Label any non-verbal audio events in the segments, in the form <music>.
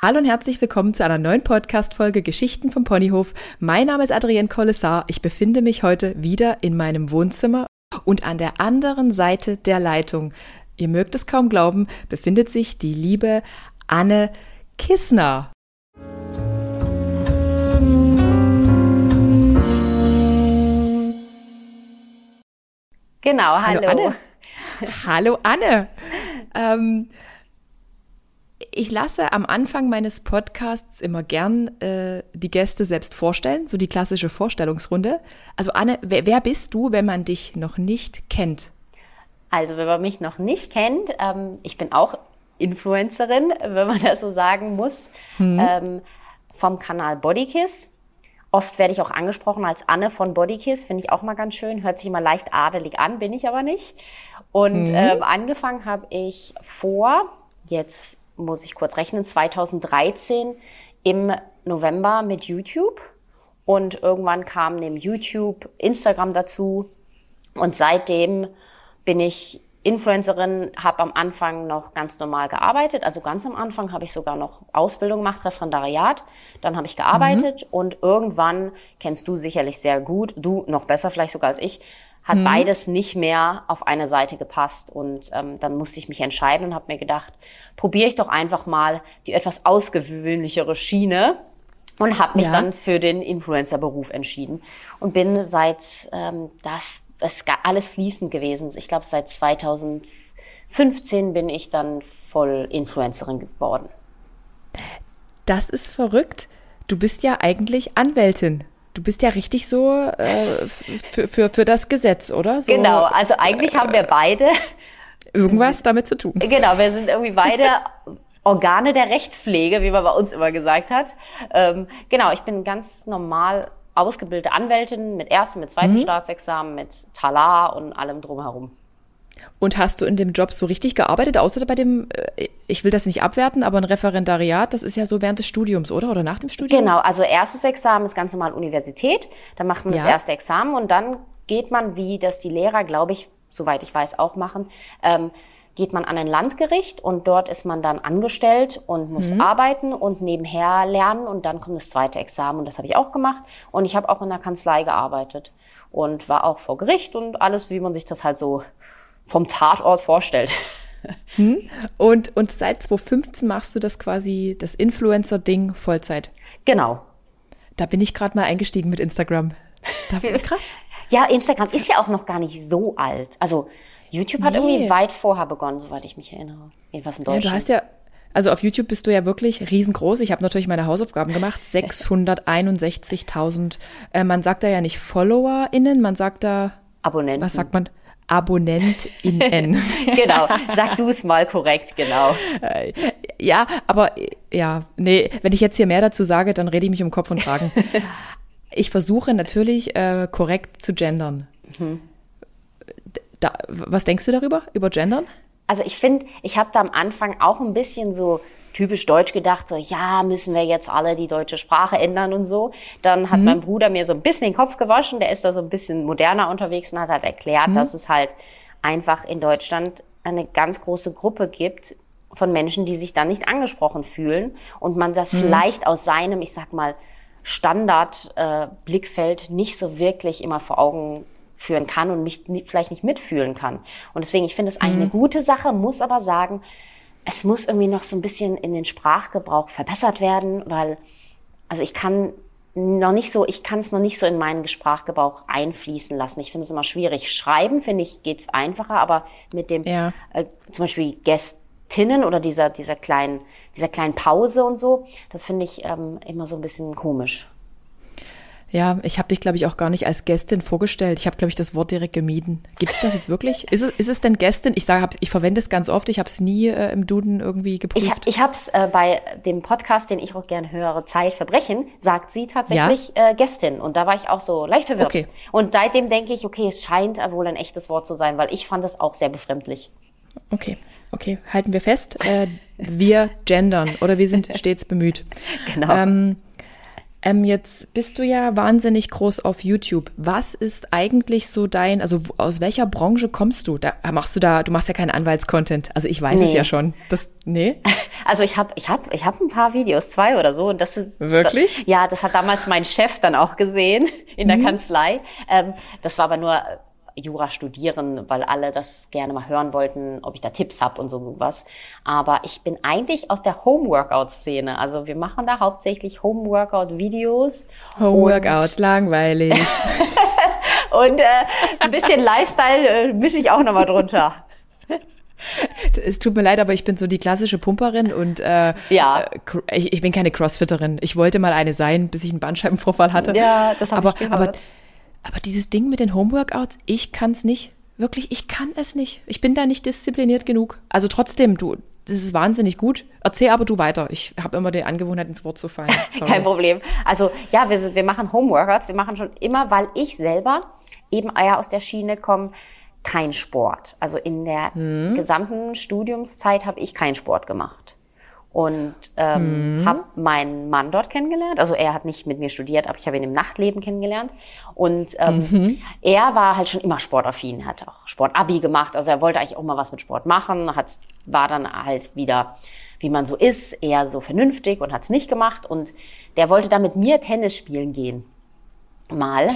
Hallo und herzlich willkommen zu einer neuen Podcast-Folge Geschichten vom Ponyhof. Mein Name ist Adrienne Collessar. Ich befinde mich heute wieder in meinem Wohnzimmer und an der anderen Seite der Leitung, ihr mögt es kaum glauben, befindet sich die liebe Anne Kissner. Genau, hallo. Hallo Anne. <laughs> hallo Anne. Ähm, ich lasse am Anfang meines Podcasts immer gern äh, die Gäste selbst vorstellen, so die klassische Vorstellungsrunde. Also Anne, wer, wer, bist du, wenn man dich noch nicht kennt? Also wenn man mich noch nicht kennt, ähm, ich bin auch Influencerin, wenn man das so sagen muss, hm. ähm, vom Kanal Bodykiss. Oft werde ich auch angesprochen als Anne von Bodykiss, finde ich auch mal ganz schön. Hört sich immer leicht adelig an, bin ich aber nicht. Und hm. ähm, angefangen habe ich vor, jetzt muss ich kurz rechnen, 2013 im November mit YouTube. Und irgendwann kam neben YouTube Instagram dazu. Und seitdem bin ich Influencerin, habe am Anfang noch ganz normal gearbeitet. Also ganz am Anfang habe ich sogar noch Ausbildung gemacht, Referendariat. Dann habe ich gearbeitet mhm. und irgendwann, kennst du sicherlich sehr gut, du noch besser vielleicht sogar als ich, hat mhm. beides nicht mehr auf eine Seite gepasst. Und ähm, dann musste ich mich entscheiden und habe mir gedacht, probiere ich doch einfach mal die etwas ausgewöhnlichere Schiene und habe mich ja. dann für den Influencer-Beruf entschieden und bin seit ähm, das, ist alles fließend gewesen. Ich glaube, seit 2015 bin ich dann voll Influencerin geworden. Das ist verrückt. Du bist ja eigentlich Anwältin. Du bist ja richtig so äh, für, für, für das Gesetz, oder? So, genau, also eigentlich haben wir beide irgendwas damit zu tun. Genau, wir sind irgendwie beide Organe der Rechtspflege, wie man bei uns immer gesagt hat. Ähm, genau, ich bin ganz normal ausgebildete Anwältin mit ersten, mit zweiten mhm. Staatsexamen, mit Talar und allem drumherum. Und hast du in dem Job so richtig gearbeitet, außer bei dem, äh, ich will das nicht abwerten, aber ein Referendariat, das ist ja so während des Studiums, oder? Oder nach dem Studium? Genau, also erstes Examen ist ganz normal Universität, dann macht man ja. das erste Examen und dann geht man, wie das die Lehrer, glaube ich, soweit ich weiß, auch machen, ähm, geht man an ein Landgericht und dort ist man dann angestellt und muss mhm. arbeiten und nebenher lernen und dann kommt das zweite Examen und das habe ich auch gemacht und ich habe auch in der Kanzlei gearbeitet und war auch vor Gericht und alles, wie man sich das halt so vom Tatort vorstellt. <laughs> Hm? Und, und seit 2015 machst du das quasi, das Influencer-Ding Vollzeit. Genau. Da bin ich gerade mal eingestiegen mit Instagram. Da, <laughs> krass. Ja, Instagram ist ja auch noch gar nicht so alt. Also YouTube hat nee. irgendwie weit vorher begonnen, soweit ich mich erinnere. Jedenfalls in Deutschland. Ja, du hast ja, also auf YouTube bist du ja wirklich riesengroß. Ich habe natürlich meine Hausaufgaben gemacht. <laughs> 661.000. Äh, man sagt da ja nicht FollowerInnen, man sagt da Abonnenten. Was sagt man? AbonnentInnen. <laughs> genau, sag du es mal korrekt, genau. Äh, ja, aber ja, nee, wenn ich jetzt hier mehr dazu sage, dann rede ich mich um Kopf und Kragen. <laughs> ich versuche natürlich äh, korrekt zu gendern. Mhm. Da, was denkst du darüber, über gendern? Also ich finde, ich habe da am Anfang auch ein bisschen so typisch deutsch gedacht, so ja, müssen wir jetzt alle die deutsche Sprache ändern und so. Dann hat mhm. mein Bruder mir so ein bisschen den Kopf gewaschen, der ist da so ein bisschen moderner unterwegs und hat halt erklärt, mhm. dass es halt einfach in Deutschland eine ganz große Gruppe gibt von Menschen, die sich dann nicht angesprochen fühlen und man das mhm. vielleicht aus seinem, ich sag mal, Standard-Blickfeld äh, nicht so wirklich immer vor Augen führen kann und mich vielleicht nicht mitfühlen kann. Und deswegen, ich finde es eigentlich eine mhm. gute Sache, muss aber sagen, es muss irgendwie noch so ein bisschen in den Sprachgebrauch verbessert werden, weil, also ich kann noch nicht so, ich kann es noch nicht so in meinen Sprachgebrauch einfließen lassen. Ich finde es immer schwierig. Schreiben, finde ich, geht einfacher, aber mit dem, ja. äh, zum Beispiel Gästinnen oder dieser, dieser kleinen, dieser kleinen Pause und so, das finde ich ähm, immer so ein bisschen komisch. Ja, ich habe dich, glaube ich, auch gar nicht als Gästin vorgestellt. Ich habe, glaube ich, das Wort direkt gemieden. Gibt es das jetzt wirklich? Ist es, ist es denn Gästin? Ich sage, ich verwende es ganz oft. Ich habe es nie äh, im Duden irgendwie geprüft. Ich, ich habe es äh, bei dem Podcast, den ich auch gerne höre, Zeitverbrechen, sagt sie tatsächlich ja? äh, Gästin. Und da war ich auch so leicht verwirrt. Okay. Und seitdem denke ich, okay, es scheint wohl ein echtes Wort zu sein, weil ich fand es auch sehr befremdlich. Okay, okay, halten wir fest. Äh, wir gendern oder wir sind <laughs> stets bemüht. Genau. Ähm, Ähm, jetzt bist du ja wahnsinnig groß auf YouTube. Was ist eigentlich so dein, also aus welcher Branche kommst du? Da machst du da, du machst ja keinen Anwaltscontent. Also ich weiß nee. es ja schon. Das, nee? <laughs> Also ich habe ich hab, ich hab ein paar Videos, zwei oder so. Und das ist wirklich? Ja, das hat damals mein Chef dann auch gesehen in der mhm. Kanzlei. Ähm, das war aber nur Jura studieren, weil alle das gerne mal hören wollten, ob ich da Tipps habe und so was. Aber ich bin eigentlich aus der Home-Workout-Szene. Also wir machen da hauptsächlich Home-Workout-Videos. Home-Workouts, langweilig. <laughs> und äh, ein bisschen Lifestyle äh, mische ich auch nochmal drunter. Es tut mir leid, aber ich bin so die klassische Pumperin und äh, ja. Äh, ich, ich bin keine Crossfitterin. Ich wollte mal eine sein, bis ich einen Bandscheibenvorfall hatte. Ja, das habe ich gehört. Aber aber dieses Ding mit den Homeworkouts, ich kann es nicht. Wirklich, ich kann es nicht. Ich bin da nicht diszipliniert genug. Also trotzdem, du, das ist wahnsinnig gut. Erzähl aber du weiter. Ich habe immer die Angewohnheit, ins Wort zu fallen. <laughs> Sorry. Kein Problem. Also ja, wir, wir machen Homeworkouts. Wir machen schon immer, weil ich selber eben eher aus der Schiene komme, kein Sport. Also in der hm. gesamten Studiumszeit habe ich keinen Sport gemacht und ähm, mhm. habe meinen Mann dort kennengelernt. Also er hat nicht mit mir studiert, aber ich habe ihn im Nachtleben kennengelernt. Und ähm, mhm. er war halt schon immer sportaffin, hat auch Sportabi gemacht. Also er wollte eigentlich auch mal was mit Sport machen, hat, war dann halt wieder, wie man so ist, eher so vernünftig und hat es nicht gemacht. Und der wollte dann mit mir Tennis spielen gehen. Mal.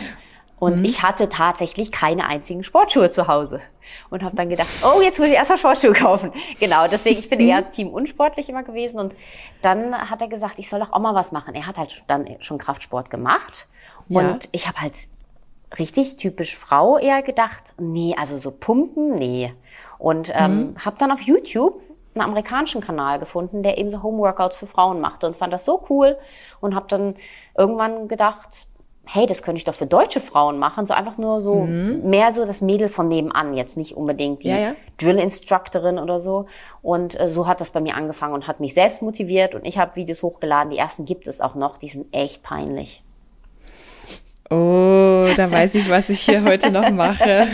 Und mhm. ich hatte tatsächlich keine einzigen Sportschuhe zu Hause. Und habe dann gedacht, oh, jetzt muss ich erstmal Sportschuhe kaufen. Genau, deswegen, ich bin mhm. eher Team unsportlich immer gewesen. Und dann hat er gesagt, ich soll doch auch mal was machen. Er hat halt dann schon Kraftsport gemacht. Ja. Und ich habe halt richtig typisch Frau eher gedacht, nee, also so Pumpen, nee. Und ähm, mhm. habe dann auf YouTube einen amerikanischen Kanal gefunden, der eben so Homeworkouts für Frauen machte und fand das so cool und habe dann irgendwann gedacht, hey, das könnte ich doch für deutsche Frauen machen, so einfach nur so mhm. mehr so das Mädel von nebenan, jetzt nicht unbedingt die ja, ja. Drill-Instructorin oder so. Und äh, so hat das bei mir angefangen und hat mich selbst motiviert und ich habe Videos hochgeladen, die ersten gibt es auch noch, die sind echt peinlich. Oh, da weiß ich, was ich hier <laughs> heute noch mache.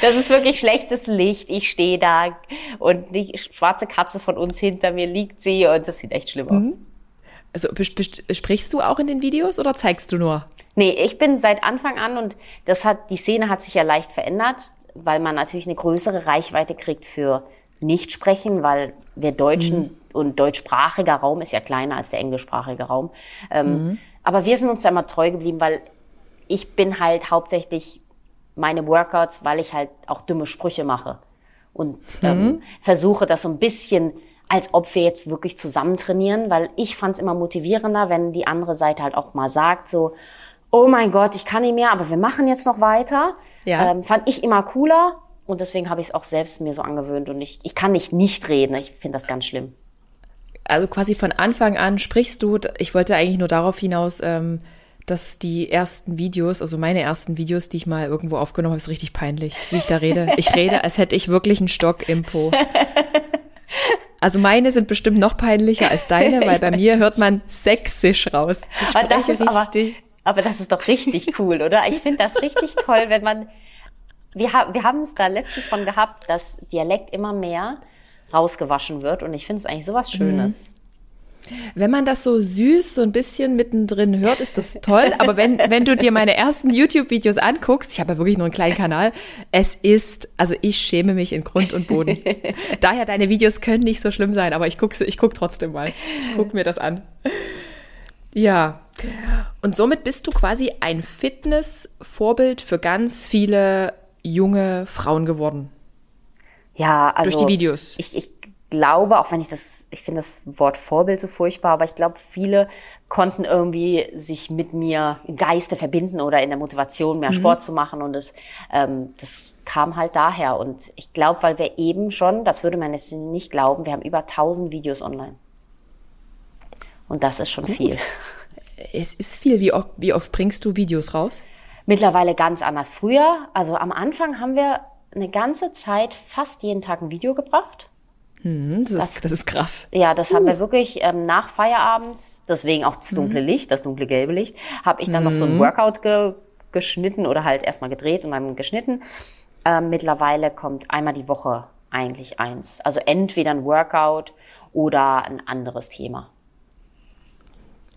Das ist wirklich schlechtes Licht. Ich stehe da und die schwarze Katze von uns hinter mir liegt sie und das sieht echt schlimm aus. Also sprichst du auch in den Videos oder zeigst du nur? Nee, ich bin seit Anfang an und das hat, die Szene hat sich ja leicht verändert, weil man natürlich eine größere Reichweite kriegt für Nichtsprechen, weil wir Deutschen mhm. und deutschsprachiger Raum ist ja kleiner als der englischsprachige Raum. Ähm, mhm. Aber wir sind uns da immer treu geblieben, weil ich bin halt hauptsächlich meine Workouts, weil ich halt auch dumme Sprüche mache und ähm, mhm. versuche das so ein bisschen als ob wir jetzt wirklich zusammen trainieren, weil ich fand es immer motivierender, wenn die andere Seite halt auch mal sagt, so, oh mein Gott, ich kann nicht mehr, aber wir machen jetzt noch weiter. Ja. Ähm, fand ich immer cooler und deswegen habe ich es auch selbst mir so angewöhnt und ich, ich kann nicht nicht reden, ich finde das ganz schlimm. Also quasi von Anfang an sprichst du, ich wollte eigentlich nur darauf hinaus, ähm, dass die ersten Videos, also meine ersten Videos, die ich mal irgendwo aufgenommen habe, ist richtig peinlich, wie ich da rede. Ich rede, als hätte ich wirklich einen Stock im Po. <laughs> Also meine sind bestimmt noch peinlicher als deine, <laughs> weil bei mir hört man sächsisch raus. Ich aber, das ist aber, aber das ist doch richtig cool, oder? Ich finde das richtig toll, wenn man. Wir, ha wir haben es da letztens von gehabt, dass Dialekt immer mehr rausgewaschen wird und ich finde es eigentlich sowas Schönes. Mhm. Wenn man das so süß so ein bisschen mittendrin hört, ist das toll. Aber wenn, wenn du dir meine ersten YouTube-Videos anguckst, ich habe ja wirklich nur einen kleinen Kanal, es ist, also ich schäme mich in Grund und Boden. Daher, deine Videos können nicht so schlimm sein, aber ich gucke ich guck trotzdem mal. Ich gucke mir das an. Ja. Und somit bist du quasi ein Fitness-Vorbild für ganz viele junge Frauen geworden. Ja, also. Durch die Videos. Ich, ich glaube, auch wenn ich das ich finde das Wort Vorbild so furchtbar, aber ich glaube, viele konnten irgendwie sich mit mir im Geiste verbinden oder in der Motivation mehr mhm. Sport zu machen und das, ähm, das kam halt daher und ich glaube, weil wir eben schon, das würde man jetzt nicht glauben, wir haben über 1000 Videos online und das ist schon Gut. viel. Es ist viel. Wie oft, wie oft bringst du Videos raus? Mittlerweile ganz anders. Früher, also am Anfang haben wir eine ganze Zeit fast jeden Tag ein Video gebracht. Hm, das, das, ist, das ist krass. Ja, das uh. haben wir wirklich ähm, nach Feierabend, deswegen auch das dunkle hm. Licht, das dunkle gelbe Licht, habe ich dann noch so ein hm. Workout ge geschnitten oder halt erstmal gedreht und dann geschnitten. Ähm, mittlerweile kommt einmal die Woche eigentlich eins. Also entweder ein Workout oder ein anderes Thema.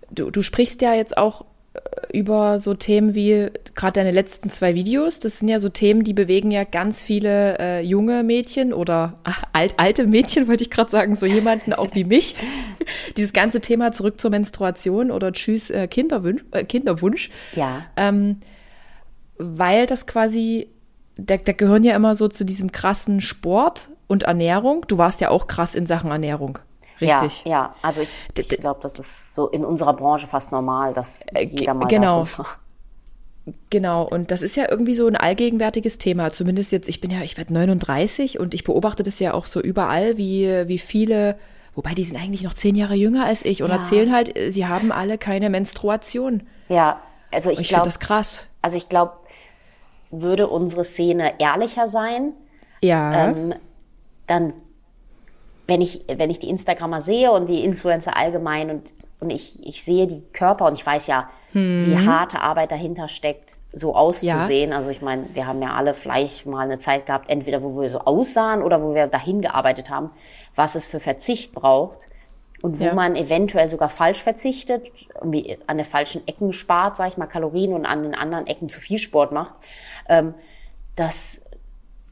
du, du sprichst ja jetzt auch über so Themen wie gerade deine letzten zwei Videos. Das sind ja so Themen, die bewegen ja ganz viele äh, junge Mädchen oder ach, <laughs> alt, alte Mädchen, wollte ich gerade sagen, so jemanden auch wie mich. <laughs> Dieses ganze Thema zurück zur Menstruation oder Tschüss äh, Kinderwunsch, äh, Kinderwunsch. Ja. Ähm, weil das quasi, da, da gehören ja immer so zu diesem krassen Sport und Ernährung. Du warst ja auch krass in Sachen Ernährung. Richtig. Ja, ja. also ich, ich glaube, das ist so in unserer Branche fast normal, dass Äh, jeder mal genau. Genau, und das ist ja irgendwie so ein allgegenwärtiges Thema. Zumindest jetzt, ich bin ja, ich werde 39 und ich beobachte das ja auch so überall, wie, wie viele, wobei die sind eigentlich noch zehn Jahre jünger als ich und Ja. erzählen halt, äh, sie haben alle keine Menstruation. Ja, also ich ich glaube, das krass. also ich glaube, würde unsere Szene ehrlicher sein, Ja. ähm, dann, wenn ich, wenn ich die Instagrammer sehe und die Influencer allgemein und, und ich, ich sehe die Körper und ich weiß ja, wie harte Arbeit dahinter steckt, so auszusehen. Also ich meine, wir haben ja alle vielleicht mal eine Zeit gehabt, entweder wo wir so aussahen oder wo wir dahin gearbeitet haben, was es für Verzicht braucht und wo Ja. man eventuell sogar falsch verzichtet, irgendwie an den falschen Ecken spart, sage ich mal, Kalorien und an den anderen Ecken zu viel Sport macht, ähm, dass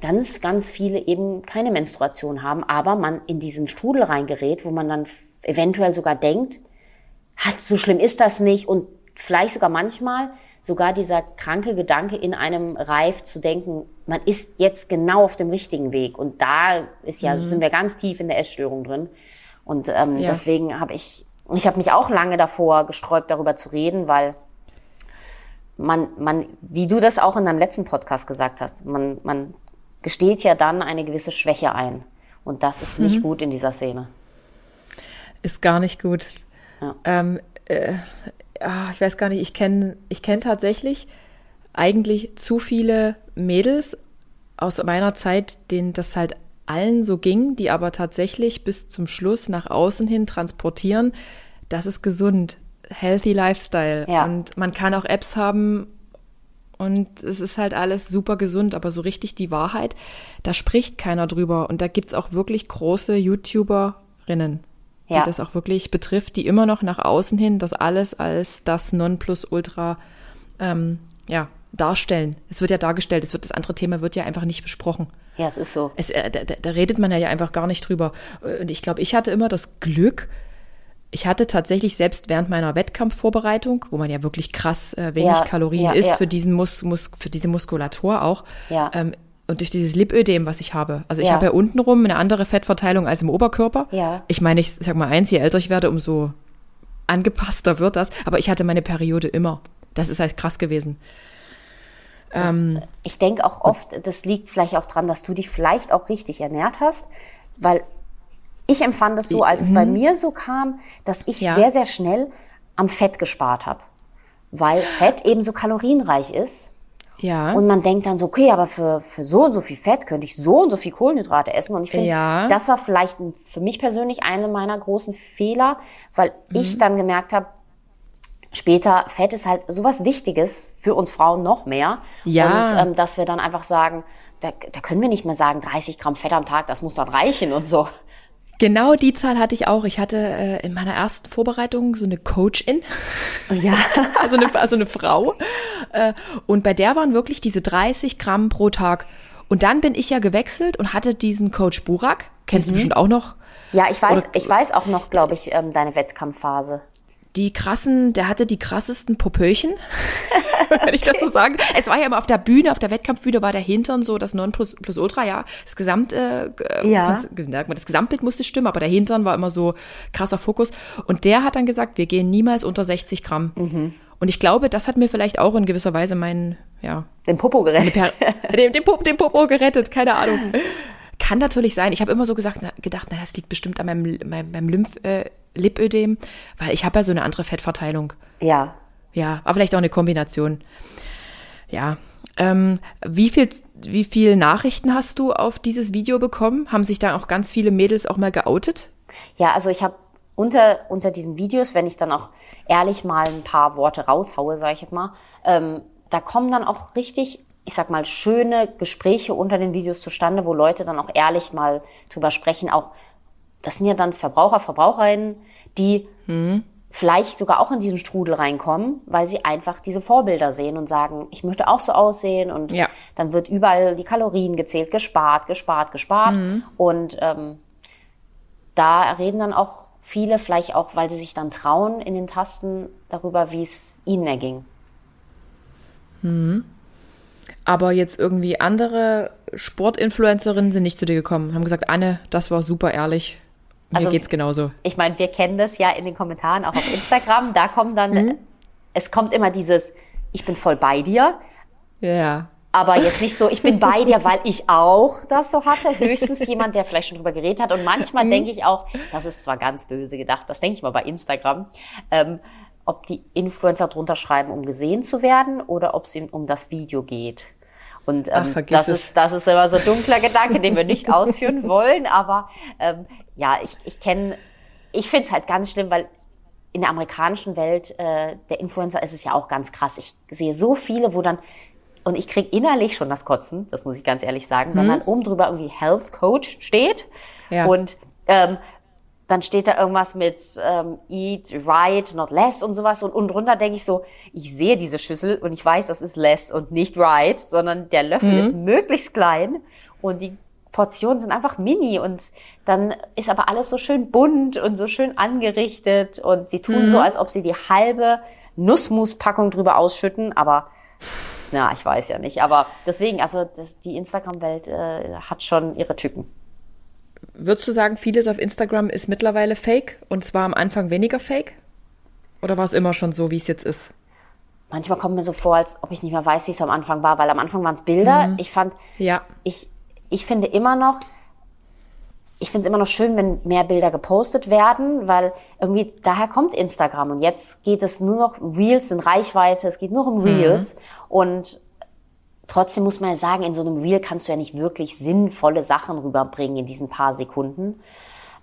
ganz, ganz viele eben keine Menstruation haben, aber man in diesen Strudel reingerät, wo man dann eventuell sogar denkt, hat, so schlimm ist das nicht. Und vielleicht sogar manchmal sogar dieser kranke Gedanke in einem reift zu denken, man ist jetzt genau auf dem richtigen Weg. Und da ist ja, sind wir ganz tief in der Essstörung drin. Und ähm, Ja. deswegen habe ich, und ich habe mich auch lange davor gesträubt, darüber zu reden, weil man, man, wie du das auch in deinem letzten Podcast gesagt hast, man, man gesteht ja dann eine gewisse Schwäche ein. Und das ist nicht gut in dieser Szene. Ist gar nicht gut. Ja. Ähm, äh, ah, ich weiß gar nicht, ich kenne ich kenn tatsächlich eigentlich zu viele Mädels aus meiner Zeit, denen das halt allen so ging, die aber tatsächlich bis zum Schluss nach außen hin transportieren, das ist gesund, healthy Lifestyle. Ja. Und man kann auch Apps haben und es ist halt alles super gesund, aber so richtig die Wahrheit, da spricht keiner drüber. Und da gibt's auch wirklich große YouTuberinnen, die Ja. das auch wirklich betrifft, die immer noch nach außen hin das alles als das Nonplusultra ähm, ja, darstellen. Es wird ja dargestellt, es wird, das andere Thema wird ja einfach nicht besprochen. Ja, es ist so. Es, äh, da, da da redet man ja einfach gar nicht drüber. Und ich glaube, ich hatte immer das Glück, ich hatte tatsächlich selbst während meiner Wettkampfvorbereitung, wo man ja wirklich krass äh, wenig Ja, Kalorien ja, isst ja. für diesen Mus, Mus, für diese Muskulatur auch. Ja. Ähm, und durch dieses Lipödem, was ich habe. Also ich habe ja untenrum eine andere Fettverteilung als im Oberkörper. Ja. Ich meine, ich sag mal eins, je älter ich werde, umso angepasster wird das. Aber ich hatte meine Periode immer. Das ist halt krass gewesen. Ähm, Ich denke auch oft, das liegt vielleicht auch dran, dass du dich vielleicht auch richtig ernährt hast, weil ich empfand es so, als es bei mir so kam, dass ich Mhm. Ja. sehr, sehr schnell am Fett gespart habe. Weil Fett eben so kalorienreich ist. ja. Und man denkt dann so, okay, aber für, für so und so viel Fett könnte ich so und so viel Kohlenhydrate essen. Und ich finde, Ja. das war vielleicht für mich persönlich einer meiner großen Fehler, weil Mhm. ich dann gemerkt habe, später, Fett ist halt sowas Wichtiges für uns Frauen noch mehr. Ja. Und ähm, dass wir dann einfach sagen, da, da können wir nicht mehr sagen, 30 Gramm Fett am Tag, das muss dann reichen und so. Genau die Zahl hatte ich auch. Ich hatte äh, in meiner ersten Vorbereitung so eine Coach-In, Ja. <laughs> also eine, also eine Frau. Äh, und bei der waren wirklich diese 30 Gramm pro Tag. Und dann bin ich ja gewechselt und hatte diesen Coach Burak. Kennst du bestimmt auch noch. Ja, ich weiß, Oder- ich weiß auch noch, glaube ich, ähm, deine Wettkampfphase. Die krassen, der hatte die krassesten Popöchen, <laughs> wenn ich das so sagen. Es war ja immer auf der Bühne, auf der Wettkampfbühne war der Hintern so das Nonplusultra, ja. Das Gesamt, äh, äh, Ja. das Gesamtbild musste stimmen, aber der Hintern war immer so krasser Fokus. Und der hat dann gesagt, wir gehen niemals unter 60 Gramm. Und ich glaube, das hat mir vielleicht auch in gewisser Weise meinen, ja, Den Popo gerettet. <laughs> den, den, Pop, den Popo gerettet, keine Ahnung. Kann natürlich sein. Ich habe immer so gesagt, na, gedacht, na, das liegt bestimmt an meinem, meinem, meinem Lymph, äh, Lipödem, weil ich habe ja so eine andere Fettverteilung. Ja. Ja, aber vielleicht auch eine Kombination. Ja. Ähm, wie viel, wie viel Nachrichten hast du auf dieses Video bekommen? Haben sich da auch ganz viele Mädels auch mal geoutet? Ja, also ich habe unter, unter diesen Videos, wenn ich dann auch ehrlich mal ein paar Worte raushaue, sage ich jetzt mal, ähm, da kommen dann auch richtig, ich sag mal, schöne Gespräche unter den Videos zustande, wo Leute dann auch ehrlich mal drüber sprechen. Auch das sind ja dann Verbraucher, Verbraucherinnen, die vielleicht sogar auch in diesen Strudel reinkommen, weil sie einfach diese Vorbilder sehen und sagen, ich möchte auch so aussehen und Ja. dann wird überall die Kalorien gezählt, gespart, gespart, gespart und ähm, da reden dann auch viele, vielleicht auch, weil sie sich dann trauen in den Tasten darüber, wie es ihnen erging. Aber jetzt irgendwie andere Sportinfluencerinnen sind nicht zu dir gekommen, haben gesagt, Anne, das war super ehrlich. Mir Also- geht's genauso. Ich meine, wir kennen das ja in den Kommentaren, auch auf Instagram. Da kommt dann, es kommt immer dieses, ich bin voll bei dir, Ja. aber jetzt nicht so, ich bin bei dir, weil ich auch das so hatte. Höchstens jemand, der vielleicht schon drüber geredet hat. Und manchmal denke ich auch, das ist zwar ganz böse gedacht, das denke ich mal bei Instagram, ähm, ob die Influencer drunter schreiben, um gesehen zu werden oder ob es ihnen um das Video geht. Und ähm, Ach, das, es. ist, das ist immer so ein dunkler Gedanke, den wir nicht ausführen <laughs> wollen. Aber ähm, ja, ich, ich kenne, ich finde es halt ganz schlimm, weil in der amerikanischen Welt äh, der Influencer ist es ja auch ganz krass. Ich sehe so viele, wo dann und ich krieg innerlich schon das Kotzen, das muss ich ganz ehrlich sagen, wenn dann oben drüber irgendwie Health Coach steht Ja. und ähm, dann steht da irgendwas mit ähm, Eat Right, not less und sowas. Und unten drunter denke ich so, ich sehe diese Schüssel und ich weiß, das ist less und nicht right, sondern der Löffel ist möglichst klein und die Portionen sind einfach mini. Und dann ist aber alles so schön bunt und so schön angerichtet. Und sie tun so, als ob sie die halbe Nussmuspackung drüber ausschütten, aber ja, ich weiß ja nicht. Aber deswegen, also das, die Instagram-Welt äh, hat schon ihre Tücken. Würdest du sagen, vieles auf Instagram ist mittlerweile fake und zwar am Anfang weniger fake? Oder war es immer schon so, wie es jetzt ist? Manchmal kommt mir so vor, als ob ich nicht mehr weiß, wie es am Anfang war, weil am Anfang waren es Bilder. Ich fand, Ja. ich, ich finde immer noch, ich finde es immer noch schön, wenn mehr Bilder gepostet werden, weil irgendwie daher kommt Instagram und jetzt geht es nur noch Reels in Reichweite, es geht nur um Reels und trotzdem muss man ja sagen, in so einem Reel kannst du ja nicht wirklich sinnvolle Sachen rüberbringen in diesen paar Sekunden.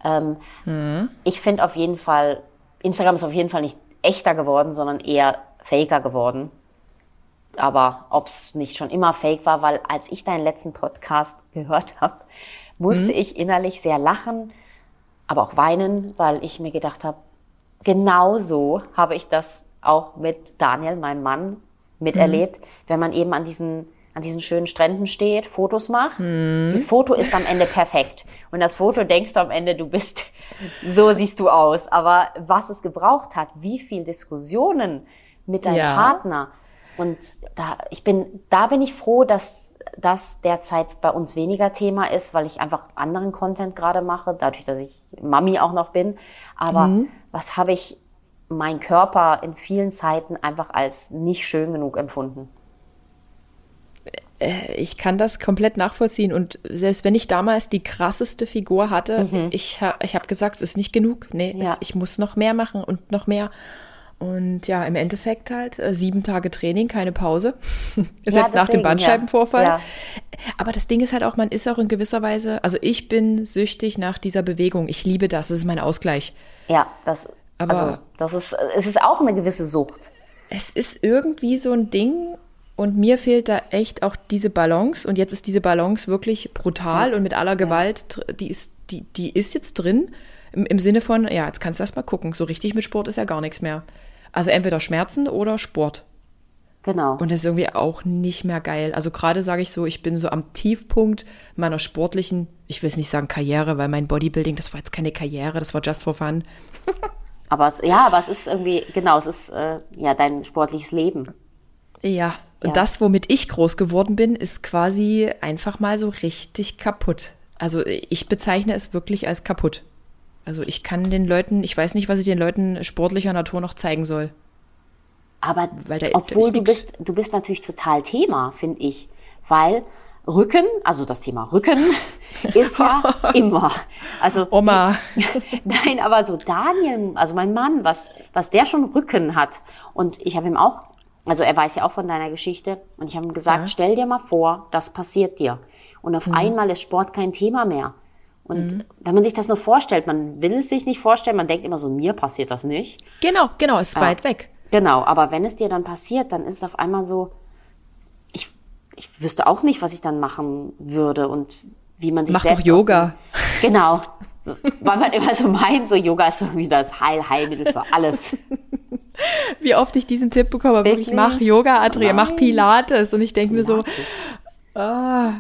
Ähm, Ich finde auf jeden Fall, Instagram ist auf jeden Fall nicht echter geworden, sondern eher faker geworden. Aber ob es nicht schon immer fake war, weil als ich deinen letzten Podcast <laughs> gehört habe, musste ich innerlich sehr lachen, aber auch weinen, weil ich mir gedacht habe, genau so habe ich das auch mit Daniel, meinem Mann, miterlebt, wenn man eben an diesen an diesen schönen Stränden steht, Fotos macht. Dieses Foto ist am Ende perfekt. Und das Foto denkst du am Ende, du bist, <laughs> so siehst du aus. Aber was es gebraucht hat, wie viel Diskussionen mit deinem Ja. Partner. Und da, ich bin, da bin ich froh, dass das derzeit bei uns weniger Thema ist, weil ich einfach anderen Content gerade mache, dadurch, dass ich Mami auch noch bin. Aber was habe ich mein Körper in vielen Zeiten einfach als nicht schön genug empfunden? Ich kann das komplett nachvollziehen und selbst wenn ich damals die krasseste Figur hatte, ich, ha ich habe gesagt, es ist nicht genug. Nee, Mhm. Ja. es, ich muss noch mehr machen und noch mehr. Und ja, im Endeffekt halt äh, sieben Tage Training, keine Pause. <laughs> Selbst nach dem deswegen, Bandscheibenvorfall. ja. Ja. Aber das Ding ist halt auch, man ist auch in gewisser Weise, also ich bin süchtig nach dieser Bewegung. Ich liebe das, das ist mein Ausgleich. Ja, das, Aber- also, das ist, es ist auch eine gewisse Sucht. Es ist irgendwie so ein Ding und mir fehlt da echt auch diese Balance und jetzt ist diese Balance wirklich brutal und mit aller Gewalt, die ist, die, die ist jetzt drin im, im Sinne von, ja, jetzt kannst du erst mal gucken, so richtig mit Sport ist ja gar nichts mehr. Also entweder Schmerzen oder Sport. Genau. Und das ist irgendwie auch nicht mehr geil. Also gerade sage ich so, ich bin so am Tiefpunkt meiner sportlichen, ich will es nicht sagen Karriere, weil mein Bodybuilding, das war jetzt keine Karriere, das war just for fun. <laughs> aber es, ja, aber es ist irgendwie, genau, es ist äh, ja dein sportliches Leben. Ja, und Ja. das, womit ich groß geworden bin, ist quasi einfach mal so richtig kaputt. Also ich bezeichne es wirklich als kaputt. Also ich kann den Leuten, ich weiß nicht, was ich den Leuten sportlicher Natur noch zeigen soll. Aber Weil da- obwohl du nix. bist, du bist natürlich total Thema, finde ich. Weil Rücken, also das Thema Rücken, <laughs> ist ja immer. Also Oma. <laughs> Nein, aber so Daniel, also mein Mann, was, was der schon Rücken hat. Und ich habe ihm auch, also er weiß ja auch von deiner Geschichte. Und ich habe ihm gesagt, Ja. stell dir mal vor, das passiert dir. Und auf einmal ist Sport kein Thema mehr. Und wenn man sich das nur vorstellt, man will es sich nicht vorstellen, man denkt immer so, mir passiert das nicht. Genau, genau, ist weit weg. Genau, aber wenn es dir dann passiert, dann ist es auf einmal so, ich, ich wüsste auch nicht, was ich dann machen würde und wie man sich Mach selbst doch Yoga. Dem, genau. <laughs> weil man immer so meint, so Yoga ist irgendwie das Heilheilmittel für alles. <laughs> <laughs> Wie oft ich diesen Tipp bekomme, wirklich, mach Yoga, Adria, mach Pilates. Und ich denke mir so, ah.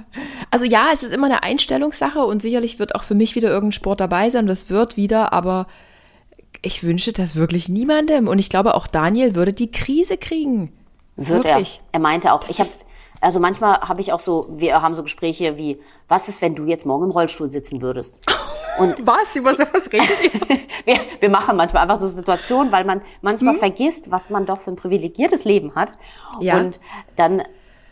also ja, es ist immer eine Einstellungssache und sicherlich wird auch für mich wieder irgendein Sport dabei sein. Das wird wieder, aber ich wünsche das wirklich niemandem. Und ich glaube, auch Daniel würde die Krise kriegen. Wird wirklich. er. Er meinte auch, das ich habe also manchmal habe ich auch so, wir haben so Gespräche wie, was ist, wenn du jetzt morgen im Rollstuhl sitzen würdest? <laughs> Und was? Über sowas <laughs> redet ihr? wir, wir machen manchmal einfach so Situationen, weil man manchmal hm? vergisst, was man doch für ein privilegiertes Leben hat. Ja. Und dann,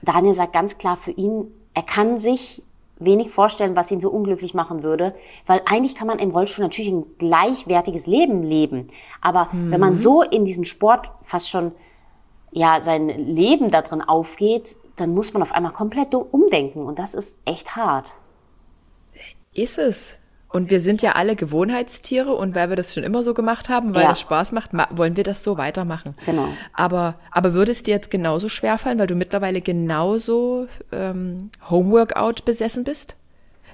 Daniel sagt ganz klar für ihn, er kann sich wenig vorstellen, was ihn so unglücklich machen würde, weil eigentlich kann man im Rollstuhl natürlich ein gleichwertiges Leben leben. Aber hm. wenn man mhm. so in diesen Sport fast schon ja sein Leben da drin aufgeht, dann muss man auf einmal komplett umdenken und das ist echt hart. Ist es. Und wir sind ja alle Gewohnheitstiere und weil wir das schon immer so gemacht haben, weil ja. das Spaß macht, wollen wir das so weitermachen. Genau. Aber, aber würde es dir jetzt genauso schwerfallen, weil du mittlerweile genauso ähm, Homeworkout besessen bist?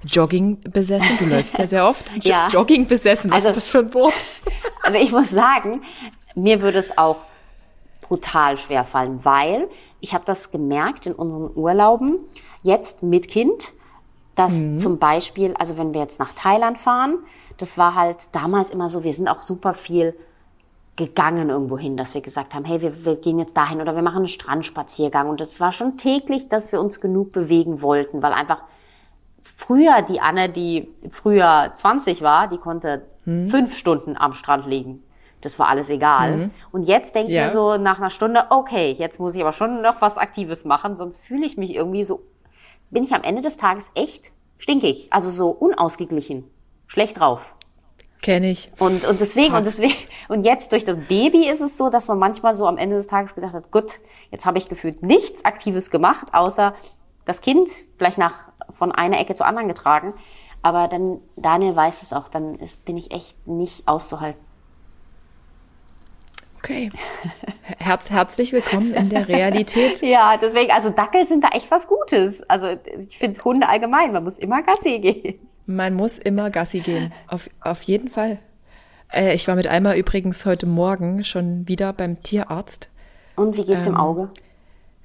Jogging besessen, du läufst ja sehr oft. Jo ja. Jogging besessen, was also, ist das für ein Wort? <laughs> Also ich muss sagen, mir würde es auch brutal schwer fallen, weil ich habe das gemerkt in unseren Urlauben, jetzt mit Kind, dass mhm. zum Beispiel, also wenn wir jetzt nach Thailand fahren, das war halt damals immer so, wir sind auch super viel gegangen irgendwo hin, dass wir gesagt haben, hey, wir, wir gehen jetzt dahin oder wir machen einen Strandspaziergang. Und es war schon täglich, dass wir uns genug bewegen wollten, weil einfach früher die Anne, die früher 20 war, die konnte hm. fünf Stunden am Strand liegen das war alles egal. Mhm. Und jetzt denke ich ja. mir so nach einer Stunde, okay, jetzt muss ich aber schon noch was Aktives machen, sonst fühle ich mich irgendwie so, bin ich am Ende des Tages echt stinkig, also so unausgeglichen, schlecht drauf. Kenne ich. Und, und deswegen, und deswegen, und jetzt durch das Baby ist es so, dass man manchmal so am Ende des Tages gedacht hat, gut, jetzt habe ich gefühlt nichts Aktives gemacht, außer das Kind vielleicht nach, von einer Ecke zur anderen getragen. Aber dann, Daniel weiß es auch, dann ist, bin ich echt nicht auszuhalten. Okay. <laughs> Herz, herzlich willkommen in der Realität. <laughs> ja, deswegen, also Dackel sind da echt was Gutes. Also ich finde Hunde allgemein, man muss immer Gassi gehen. Man muss immer Gassi gehen, auf, auf jeden Fall. Äh, ich war mit Alma übrigens heute Morgen schon wieder beim Tierarzt. Und wie geht's ähm, im Auge?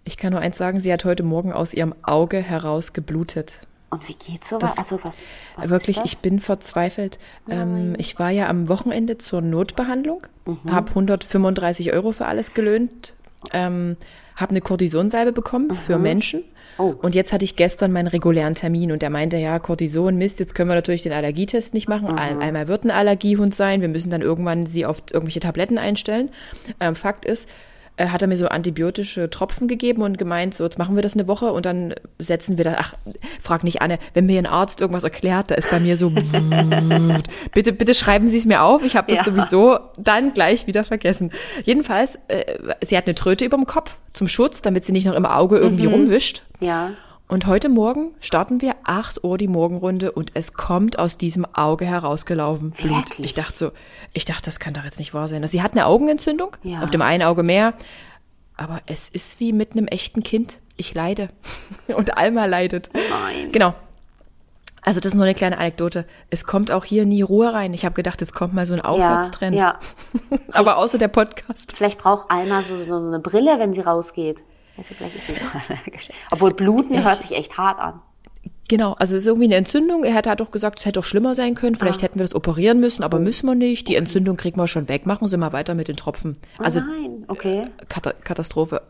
Ich kann nur eins sagen, sie hat heute Morgen aus ihrem Auge heraus geblutet. Und wie geht's so? Das, also was, was wirklich, ich bin verzweifelt. Ähm, ich war ja am Wochenende zur Notbehandlung, mhm. habe 135 Euro für alles gelöhnt, ähm, habe eine Kortisonsalbe bekommen mhm. für Menschen. Oh. Und jetzt hatte ich gestern meinen regulären Termin und der meinte, ja, Cortison, Mist, jetzt können wir natürlich den Allergietest nicht machen. Mhm. Einmal wird ein Allergiehund sein, wir müssen dann irgendwann sie auf irgendwelche Tabletten einstellen. Ähm, Fakt ist, äh, hat er mir so antibiotische Tropfen gegeben und gemeint, so jetzt machen wir das eine Woche und dann setzen wir das, ach, frag nicht Anne, wenn mir ein Arzt irgendwas erklärt, da ist bei mir so, <laughs> bitte, bitte schreiben Sie es mir auf, ich habe das ja. sowieso dann gleich wieder vergessen. Jedenfalls, äh, sie hat eine Tröte über dem Kopf zum Schutz, damit sie nicht noch im Auge irgendwie mhm. rumwischt. Ja. Und heute Morgen starten wir 8 Uhr die Morgenrunde und es kommt aus diesem Auge herausgelaufen Blut. Wirklich? Ich dachte so, ich dachte, das kann doch jetzt nicht wahr sein. Also sie hat eine Augenentzündung, ja. auf dem einen Auge mehr. Aber es ist wie mit einem echten Kind. Ich leide. <laughs> und Alma leidet. Nein. Genau. Also das ist nur eine kleine Anekdote. Es kommt auch hier nie Ruhe rein. Ich habe gedacht, es kommt mal so ein Aufwärtstrend. Ja, ja. <laughs> Aber außer der Podcast. Vielleicht braucht Alma so, so eine Brille, wenn sie rausgeht. Also vielleicht ist so allergisch. Obwohl Bluten ich, hört sich echt hart an. Genau, also es ist irgendwie eine Entzündung. Er hat, hat doch gesagt, es hätte doch schlimmer sein können. Vielleicht ah. hätten wir das operieren müssen, aber müssen wir nicht. Die Entzündung kriegen wir schon weg. Machen Sie mal weiter mit den Tropfen. Oh also oh nein, okay. Katastrophe.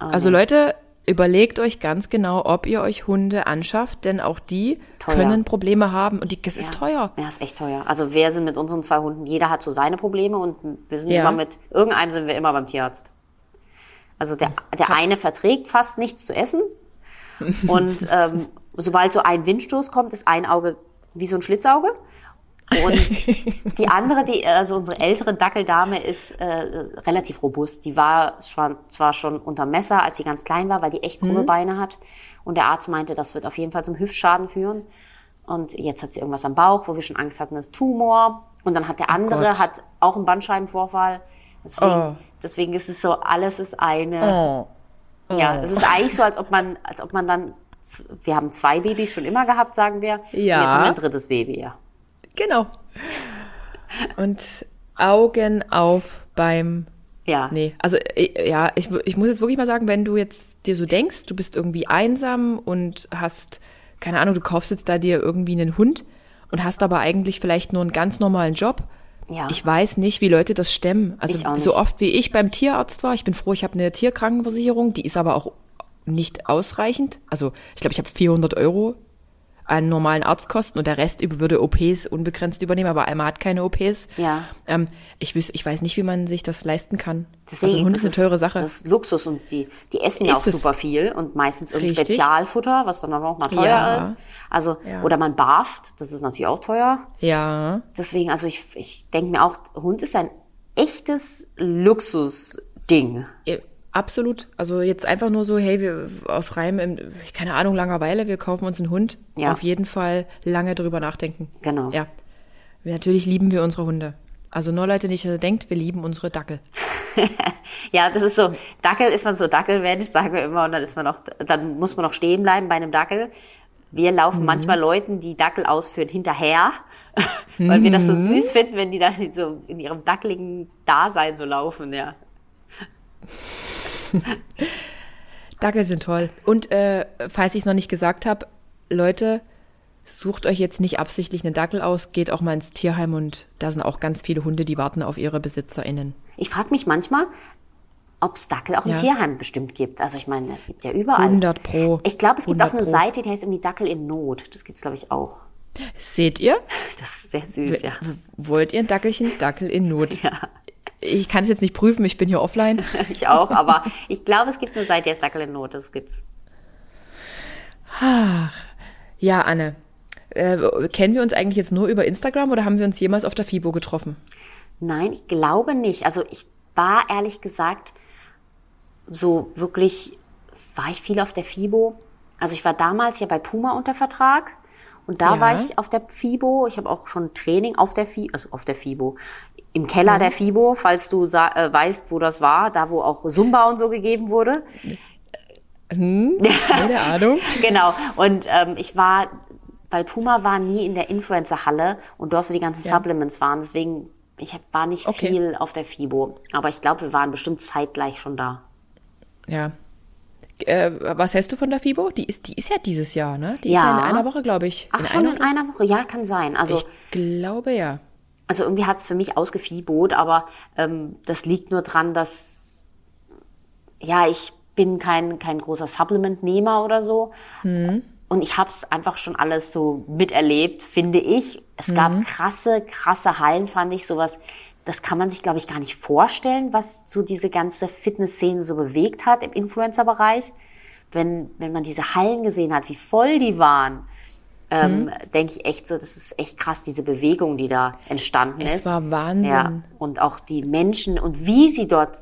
Oh also Leute, überlegt euch ganz genau, ob ihr euch Hunde anschafft, denn auch die teuer. können Probleme haben und die, das ja. ist teuer. Ja, ist echt teuer. Also wir sind mit unseren zwei Hunden, jeder hat so seine Probleme und wir sind ja. immer mit, irgendeinem sind wir immer beim Tierarzt. Also der, der eine verträgt fast nichts zu essen. <laughs> Und ähm, sobald so ein Windstoß kommt, ist ein Auge wie so ein Schlitzauge. Und <laughs> die andere, die, also unsere ältere Dackeldame ist äh, relativ robust. Die war zwar schon unter Messer, als sie ganz klein war, weil die echt krumme mhm. Beine hat. Und der Arzt meinte, das wird auf jeden Fall zum Hüftschaden führen. Und jetzt hat sie irgendwas am Bauch, wo wir schon Angst hatten, das Tumor. Und dann hat der oh andere, oh hat auch einen Bandscheibenvorfall. Deswegen, oh. Deswegen ist es so, alles ist eine. Oh. Ja, es ist eigentlich so, als ob man, als ob man dann, wir haben zwei Babys schon immer gehabt, sagen wir. Ja. Und jetzt haben wir ein drittes Baby, ja. Genau. Und Augen auf beim Ja. Nee, also äh, ja, ich, ich muss jetzt wirklich mal sagen, wenn du jetzt dir so denkst, du bist irgendwie einsam und hast, keine Ahnung, du kaufst jetzt da dir irgendwie einen Hund und hast aber eigentlich vielleicht nur einen ganz normalen Job. Ja. Ich weiß nicht, wie Leute das stemmen. Also so oft wie ich beim Tierarzt war, ich bin froh, ich habe eine Tierkrankenversicherung, die ist aber auch nicht ausreichend. Also ich glaube, ich habe 400 Euro an normalen Arztkosten und der Rest würde OPs unbegrenzt übernehmen, aber Alma hat keine OPs. Ja. Ähm, ich, wüs, ich weiß nicht, wie man sich das leisten kann. Deswegen, also ein Hund das ist eine teure Sache. Das ist Luxus und die, die essen ja auch super viel und meistens Richtig. Spezialfutter, was dann auch mal teuer Ja. ist. Also, Ja. oder man barft, das ist natürlich auch teuer. Ja, Deswegen, also ich, ich denke mir auch, Hund ist ein echtes Luxusding. eh, absolut. Also jetzt einfach nur so, hey, wir aus freiem, keine Ahnung, Langeweile, wir kaufen uns einen Hund. Ja. Auf jeden Fall lange drüber nachdenken. Genau. Ja. Natürlich lieben wir unsere Hunde. Also nur Leute nicht denkt, wir lieben unsere Dackel. <laughs> Ja, das ist so, Dackel ist man so Dackelmensch, sagen wir immer, und dann ist man noch, dann muss man noch stehen bleiben bei einem Dackel. Wir laufen Mhm. manchmal Leuten, die Dackel ausführen, hinterher, <laughs> weil wir das so Mhm. süß finden, wenn die dann so in ihrem dackeligen Dasein so laufen, ja. <laughs> Dackel sind toll. Und äh, falls ich es noch nicht gesagt habe, Leute, sucht euch jetzt nicht absichtlich einen Dackel aus, geht auch mal ins Tierheim und da sind auch ganz viele Hunde, die warten auf ihre BesitzerInnen. Ich frage mich manchmal, ob es Dackel auch im Ja. Tierheim bestimmt gibt. Also ich meine, es gibt ja überall. 100 pro. Ich glaube, es gibt auch 100 eine pro. Seite, die heißt irgendwie Dackel in Not. Das gibt's glaube ich auch. Seht ihr? <laughs> Das ist sehr süß, ja. W- Wollt ihr ein Dackelchen? Dackel in Not. Ja, Ich kann es jetzt nicht prüfen, ich bin hier offline. <laughs> ich auch, aber ich glaube, es gibt eine Seite, die heißt Dackel in Not. Das gibt's. Ja, Anne. Äh, kennen wir uns eigentlich jetzt nur über Instagram oder haben wir uns jemals auf der FIBO getroffen? Nein, ich glaube nicht. Also ich war ehrlich gesagt so wirklich, war ich viel auf der FIBO. Also ich war damals ja bei Puma unter Vertrag und da Ja. war ich auf der FIBO. Ich habe auch schon Training auf der FIBO, also auf der FIBO, im Keller der FIBO, falls du äh, weißt, wo das war, da wo auch Zumba und so gegeben wurde. <laughs> Keine Ahnung. Genau. Und ähm, ich war, weil Puma war nie in der Influencer-Halle und dort, wo die ganzen Ja. Supplements waren. Deswegen, ich hab- war nicht Okay. viel auf der FIBO. Aber ich glaube, wir waren bestimmt zeitgleich schon da. Ja. Äh, was hältst du von der FIBO? Die ist, die ist ja dieses Jahr, ne? Die ist ja Ja. in einer Woche, glaube ich. Ach, in schon einer in einer Woche? Ja, kann sein. Also, Ich glaube ja. also irgendwie hat's für mich ausgefiebot, aber ähm, das liegt nur dran, dass ja, ich bin kein, kein großer Supplement-Nehmer oder so. Und ich habe es einfach schon alles so miterlebt, finde ich. Es gab krasse, krasse Hallen, fand ich sowas. Das kann man sich, glaube ich, gar nicht vorstellen, was so diese ganze Fitnessszene so bewegt hat im Influencer-Bereich. Wenn, wenn man diese Hallen gesehen hat, wie voll die waren, ähm, denke ich echt so, das ist echt krass, diese Bewegung, die da entstanden Es ist. war Wahnsinn. Ja, und auch die Menschen und wie sie dort,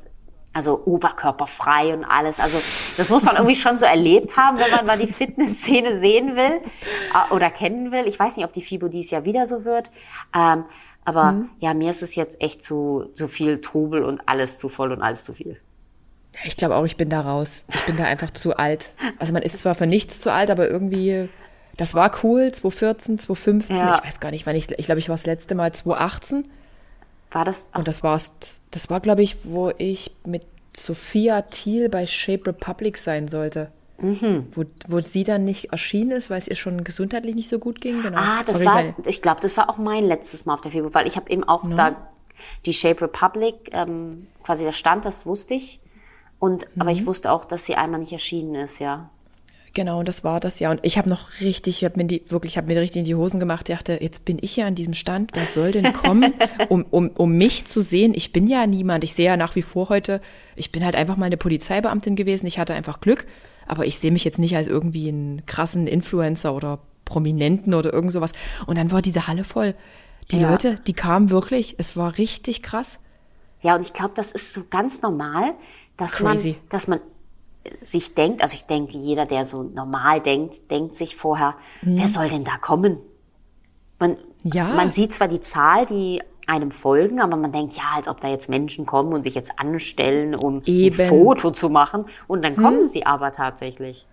also oberkörperfrei und alles. Also das muss man irgendwie schon so erlebt haben, wenn man mal die Fitnessszene sehen will äh, oder kennen will. Ich weiß nicht, ob die FIBO dies Jahr wieder so wird. Ähm, aber Mhm. ja, mir ist es jetzt echt zu, zu viel Trubel und alles zu voll und alles zu viel. Ich glaube auch, ich bin da raus. Ich bin da einfach zu alt. Also man ist zwar für nichts zu alt, aber irgendwie, das war cool, 2014, 2015. Ja. Ich weiß gar nicht, wann ich, ich glaube, ich war das letzte Mal 2018. War das? Und das war's. Das, das war, glaube ich, wo ich mit Sophia Thiel bei Shape Republic sein sollte. Mhm. Wo, wo sie dann nicht erschienen ist, weil es ihr schon gesundheitlich nicht so gut ging. Genau. Ah, das Sorry, war, meine- ich glaube, das war auch mein letztes Mal auf der FIBO, weil ich habe eben auch da die Shape Republic, ähm, quasi der Stand, das wusste ich. Und, aber Mhm. ich wusste auch, dass sie einmal nicht erschienen ist, ja. Genau, das war das ja. Und ich habe noch richtig, ich habe mir die, wirklich, ich habe mir richtig in die Hosen gemacht. Ich dachte, jetzt bin ich hier an diesem Stand. Wer soll denn kommen, <laughs> um, um, um mich zu sehen? Ich bin ja niemand. Ich sehe ja nach wie vor heute, ich bin halt einfach mal eine Polizeibeamtin gewesen. Ich hatte einfach Glück. Aber ich sehe mich jetzt nicht als irgendwie einen krassen Influencer oder Prominenten oder irgend sowas. Und dann war diese Halle voll. Die Ja. Leute, die kamen wirklich. Es war richtig krass. Ja, und ich glaube, das ist so ganz normal, dass Crazy. man, dass man sich denkt, also ich denke, jeder, der so normal denkt, denkt sich vorher, wer soll denn da kommen? Man. Ja. man sieht zwar die Zahl, die einem folgen, aber man denkt, ja, als ob da jetzt Menschen kommen und sich jetzt anstellen, um Eben. Hm. ein Foto zu machen. Und dann kommen sie aber tatsächlich.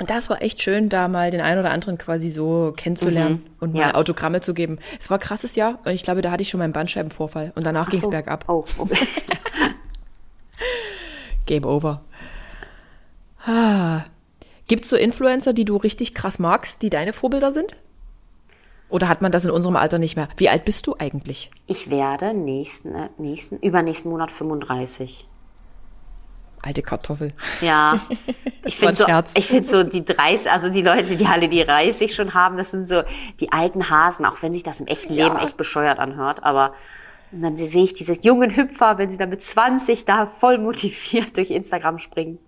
Und das war echt schön, da mal den einen oder anderen quasi so kennenzulernen Mhm. und mal Ja. Autogramme zu geben. Es war ein krasses Jahr und ich glaube, da hatte ich schon meinen Bandscheibenvorfall und danach ging es So. bergab. Oh, okay. <laughs> Game over. Ah. Gibt es so Influencer, die du richtig krass magst, die deine Vorbilder sind? Oder hat man das in unserem Alter nicht mehr? Wie alt bist du eigentlich? Ich werde nächsten, äh, nächsten, übernächsten Monat 35. Alte Kartoffel. Ja, <laughs> ich finde so, ich finde so die 30, also die Leute, die alle die 30 schon haben, das sind so die alten Hasen, auch wenn sich das im echten Ja. Leben echt bescheuert anhört, aber und dann sehe ich diese jungen Hüpfer, wenn sie dann mit 20 da voll motiviert durch Instagram springen.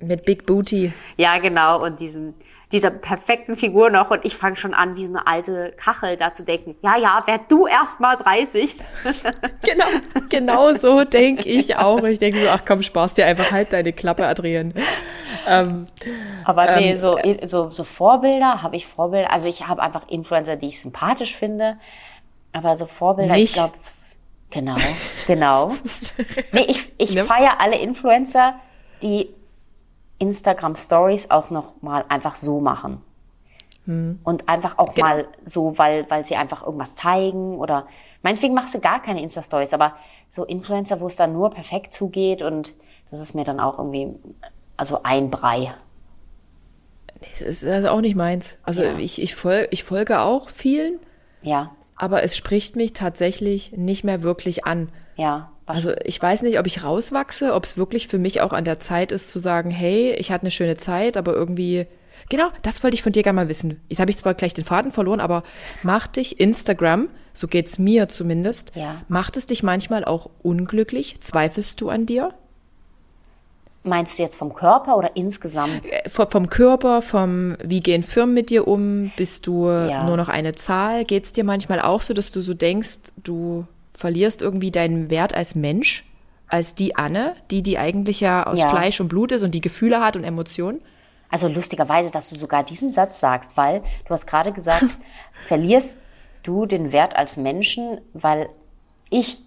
Mit Big Booty. Ja, genau, und diesem, dieser perfekten Figur noch und ich fange schon an, wie so eine alte Kachel da zu denken, ja, ja, werd du erst mal 30. <laughs> Genau, genau so denke ich auch. Ich denke so, ach komm, sparst dir einfach halt deine Klappe, Adrian. Ähm, Aber nee, Ähm, so, so, so Vorbilder habe ich Vorbilder. Also ich habe einfach Influencer, die ich sympathisch finde. Aber so Vorbilder, Mich? ich glaube, genau, genau. <laughs> Nee, ich, ich Ne? feiere alle Influencer, die Instagram Stories auch noch mal einfach so machen. Und einfach auch Genau. mal so, weil, weil sie einfach irgendwas zeigen oder meinetwegen machst du gar keine Insta-Stories, aber so Influencer, wo es dann nur perfekt zugeht und das ist mir dann auch irgendwie, also ein Brei. das ist also auch nicht meins. Also Ja. ich, ich, fol ich folge auch vielen, Ja, aber es spricht mich tatsächlich nicht mehr wirklich an. ja. Also ich weiß nicht, ob ich rauswachse, ob es wirklich für mich auch an der Zeit ist zu sagen, hey, ich hatte eine schöne Zeit, aber irgendwie, genau, das wollte ich von dir gerne mal wissen. Jetzt habe ich zwar gleich den Faden verloren, aber macht dich Instagram, so geht's mir zumindest, Ja. macht es dich manchmal auch unglücklich? Zweifelst du an dir? Meinst du jetzt vom Körper oder insgesamt? Äh, vom Körper, vom, wie gehen Firmen mit dir um? Bist du Ja. nur noch eine Zahl? Geht's dir manchmal auch so, dass du so denkst, du verlierst irgendwie deinen Wert als Mensch? Als die Anne, die, die eigentlich ja aus Ja. Fleisch und Blut ist und die Gefühle hat und Emotionen? Also lustigerweise, dass du sogar diesen Satz sagst, weil du hast gerade gesagt, <laughs> verlierst du den Wert als Menschen, weil ich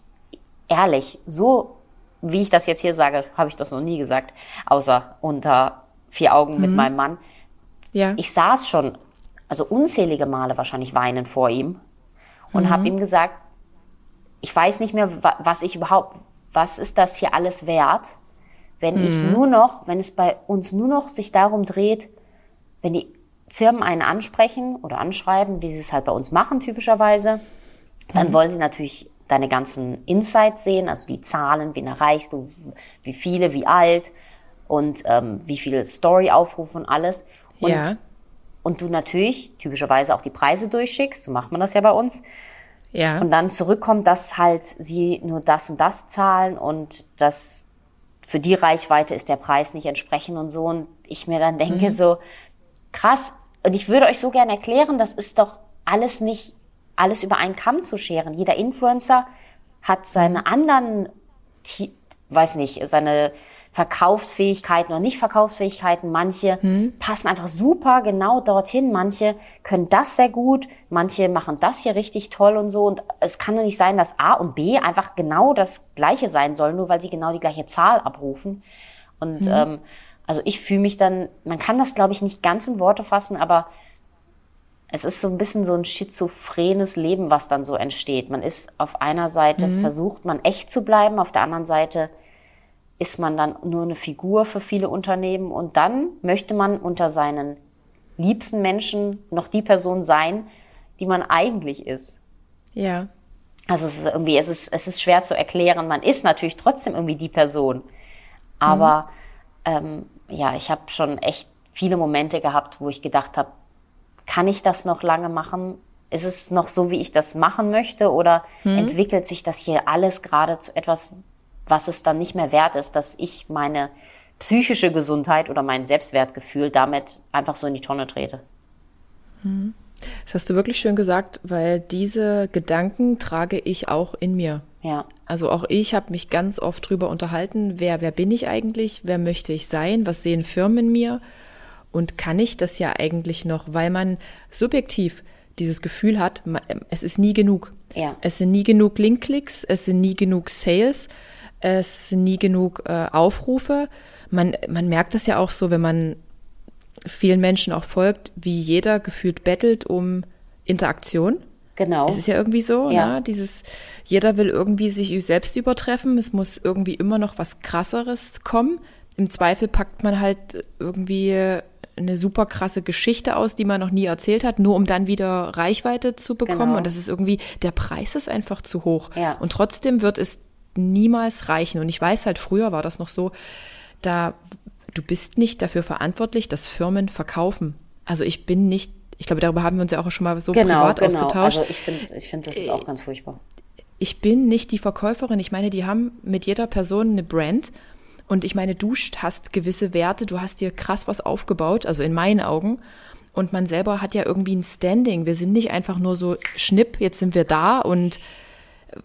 ehrlich, so wie ich das jetzt hier sage, habe ich das noch nie gesagt, außer unter vier Augen mit meinem Mann. Ja. Ich saß schon, also unzählige Male wahrscheinlich weinend vor ihm und habe ihm gesagt, ich weiß nicht mehr, wa- was ich überhaupt, was ist das hier alles wert, wenn ich nur noch, wenn es bei uns nur noch sich darum dreht, wenn die Firmen einen ansprechen oder anschreiben, wie sie es halt bei uns machen typischerweise, dann wollen sie natürlich deine ganzen Insights sehen, also die Zahlen, wen erreichst du, wie viele, wie alt und ähm, wie viel Story-Aufrufe und alles. Und, ja. und du natürlich typischerweise auch die Preise durchschickst, so macht man das ja bei uns. Ja. Und dann zurückkommt, dass halt sie nur das und das zahlen und das für die Reichweite ist der Preis nicht entsprechend und so. Und ich mir dann denke so, krass. Und ich würde euch so gerne erklären, das ist doch alles nicht, alles über einen Kamm zu scheren. Jeder Influencer hat seine anderen, Ti- weiß nicht, seine Verkaufsfähigkeiten oder nicht Verkaufsfähigkeiten. Manche passen einfach super genau dorthin. Manche können das sehr gut. Manche machen das hier richtig toll und so. Und es kann doch nicht sein, dass A und B einfach genau das Gleiche sein sollen, nur weil sie genau die gleiche Zahl abrufen. Und ähm, also ich fühle mich dann, man kann das glaube ich nicht ganz in Worte fassen, aber es ist so ein bisschen so ein schizophrenes Leben, was dann so entsteht. Man ist auf einer Seite, versucht man echt zu bleiben, auf der anderen Seite ist man dann nur eine Figur für viele Unternehmen und dann möchte man unter seinen liebsten Menschen noch die Person sein, die man eigentlich ist. ja. Also es ist irgendwie, es ist, es ist schwer zu erklären. Man ist natürlich trotzdem irgendwie die Person. Aber ähm, ja, ich habe schon echt viele Momente gehabt, wo ich gedacht habe, kann ich das noch lange machen? Ist es noch so, wie ich das machen möchte? Oder entwickelt sich das hier alles gerade zu etwas, was es dann nicht mehr wert ist, dass ich meine psychische Gesundheit oder mein Selbstwertgefühl damit einfach so in die Tonne trete? Das hast du wirklich schön gesagt, weil diese Gedanken trage ich auch in mir. Ja, Also auch ich habe mich ganz oft drüber unterhalten, wer, wer bin ich eigentlich, wer möchte ich sein, was sehen Firmen in mir und kann ich das ja eigentlich noch, weil man subjektiv dieses Gefühl hat, es ist nie genug. Ja. Es sind nie genug Linkklicks, es sind nie genug Sales, es nie genug äh, Aufrufe. Man, man merkt das ja auch so, wenn man vielen Menschen auch folgt, wie jeder gefühlt bettelt um Interaktion. Genau. Es ist ja irgendwie so, Ja. ne? Dieses, jeder will irgendwie sich selbst übertreffen. Es muss irgendwie immer noch was krasseres kommen. Im Zweifel packt man halt irgendwie eine super krasse Geschichte aus, die man noch nie erzählt hat, nur um dann wieder Reichweite zu bekommen. Genau. Und das ist irgendwie, der Preis ist einfach zu hoch. Ja. Und trotzdem wird es niemals reichen. Und ich weiß halt, früher war das noch so, da, du bist nicht dafür verantwortlich, dass Firmen verkaufen. Also ich bin nicht, ich glaube, darüber haben wir uns ja auch schon mal so Genau, privat genau. ausgetauscht. Also ich finde, ich finde, das ist auch ganz furchtbar. ich bin nicht die Verkäuferin. Ich meine, die haben mit jeder Person eine Brand. Und ich meine, du hast gewisse Werte, du hast dir krass was aufgebaut, also in meinen Augen. Und man selber hat ja irgendwie ein Standing. Wir sind nicht einfach nur so schnipp, jetzt sind wir da. Und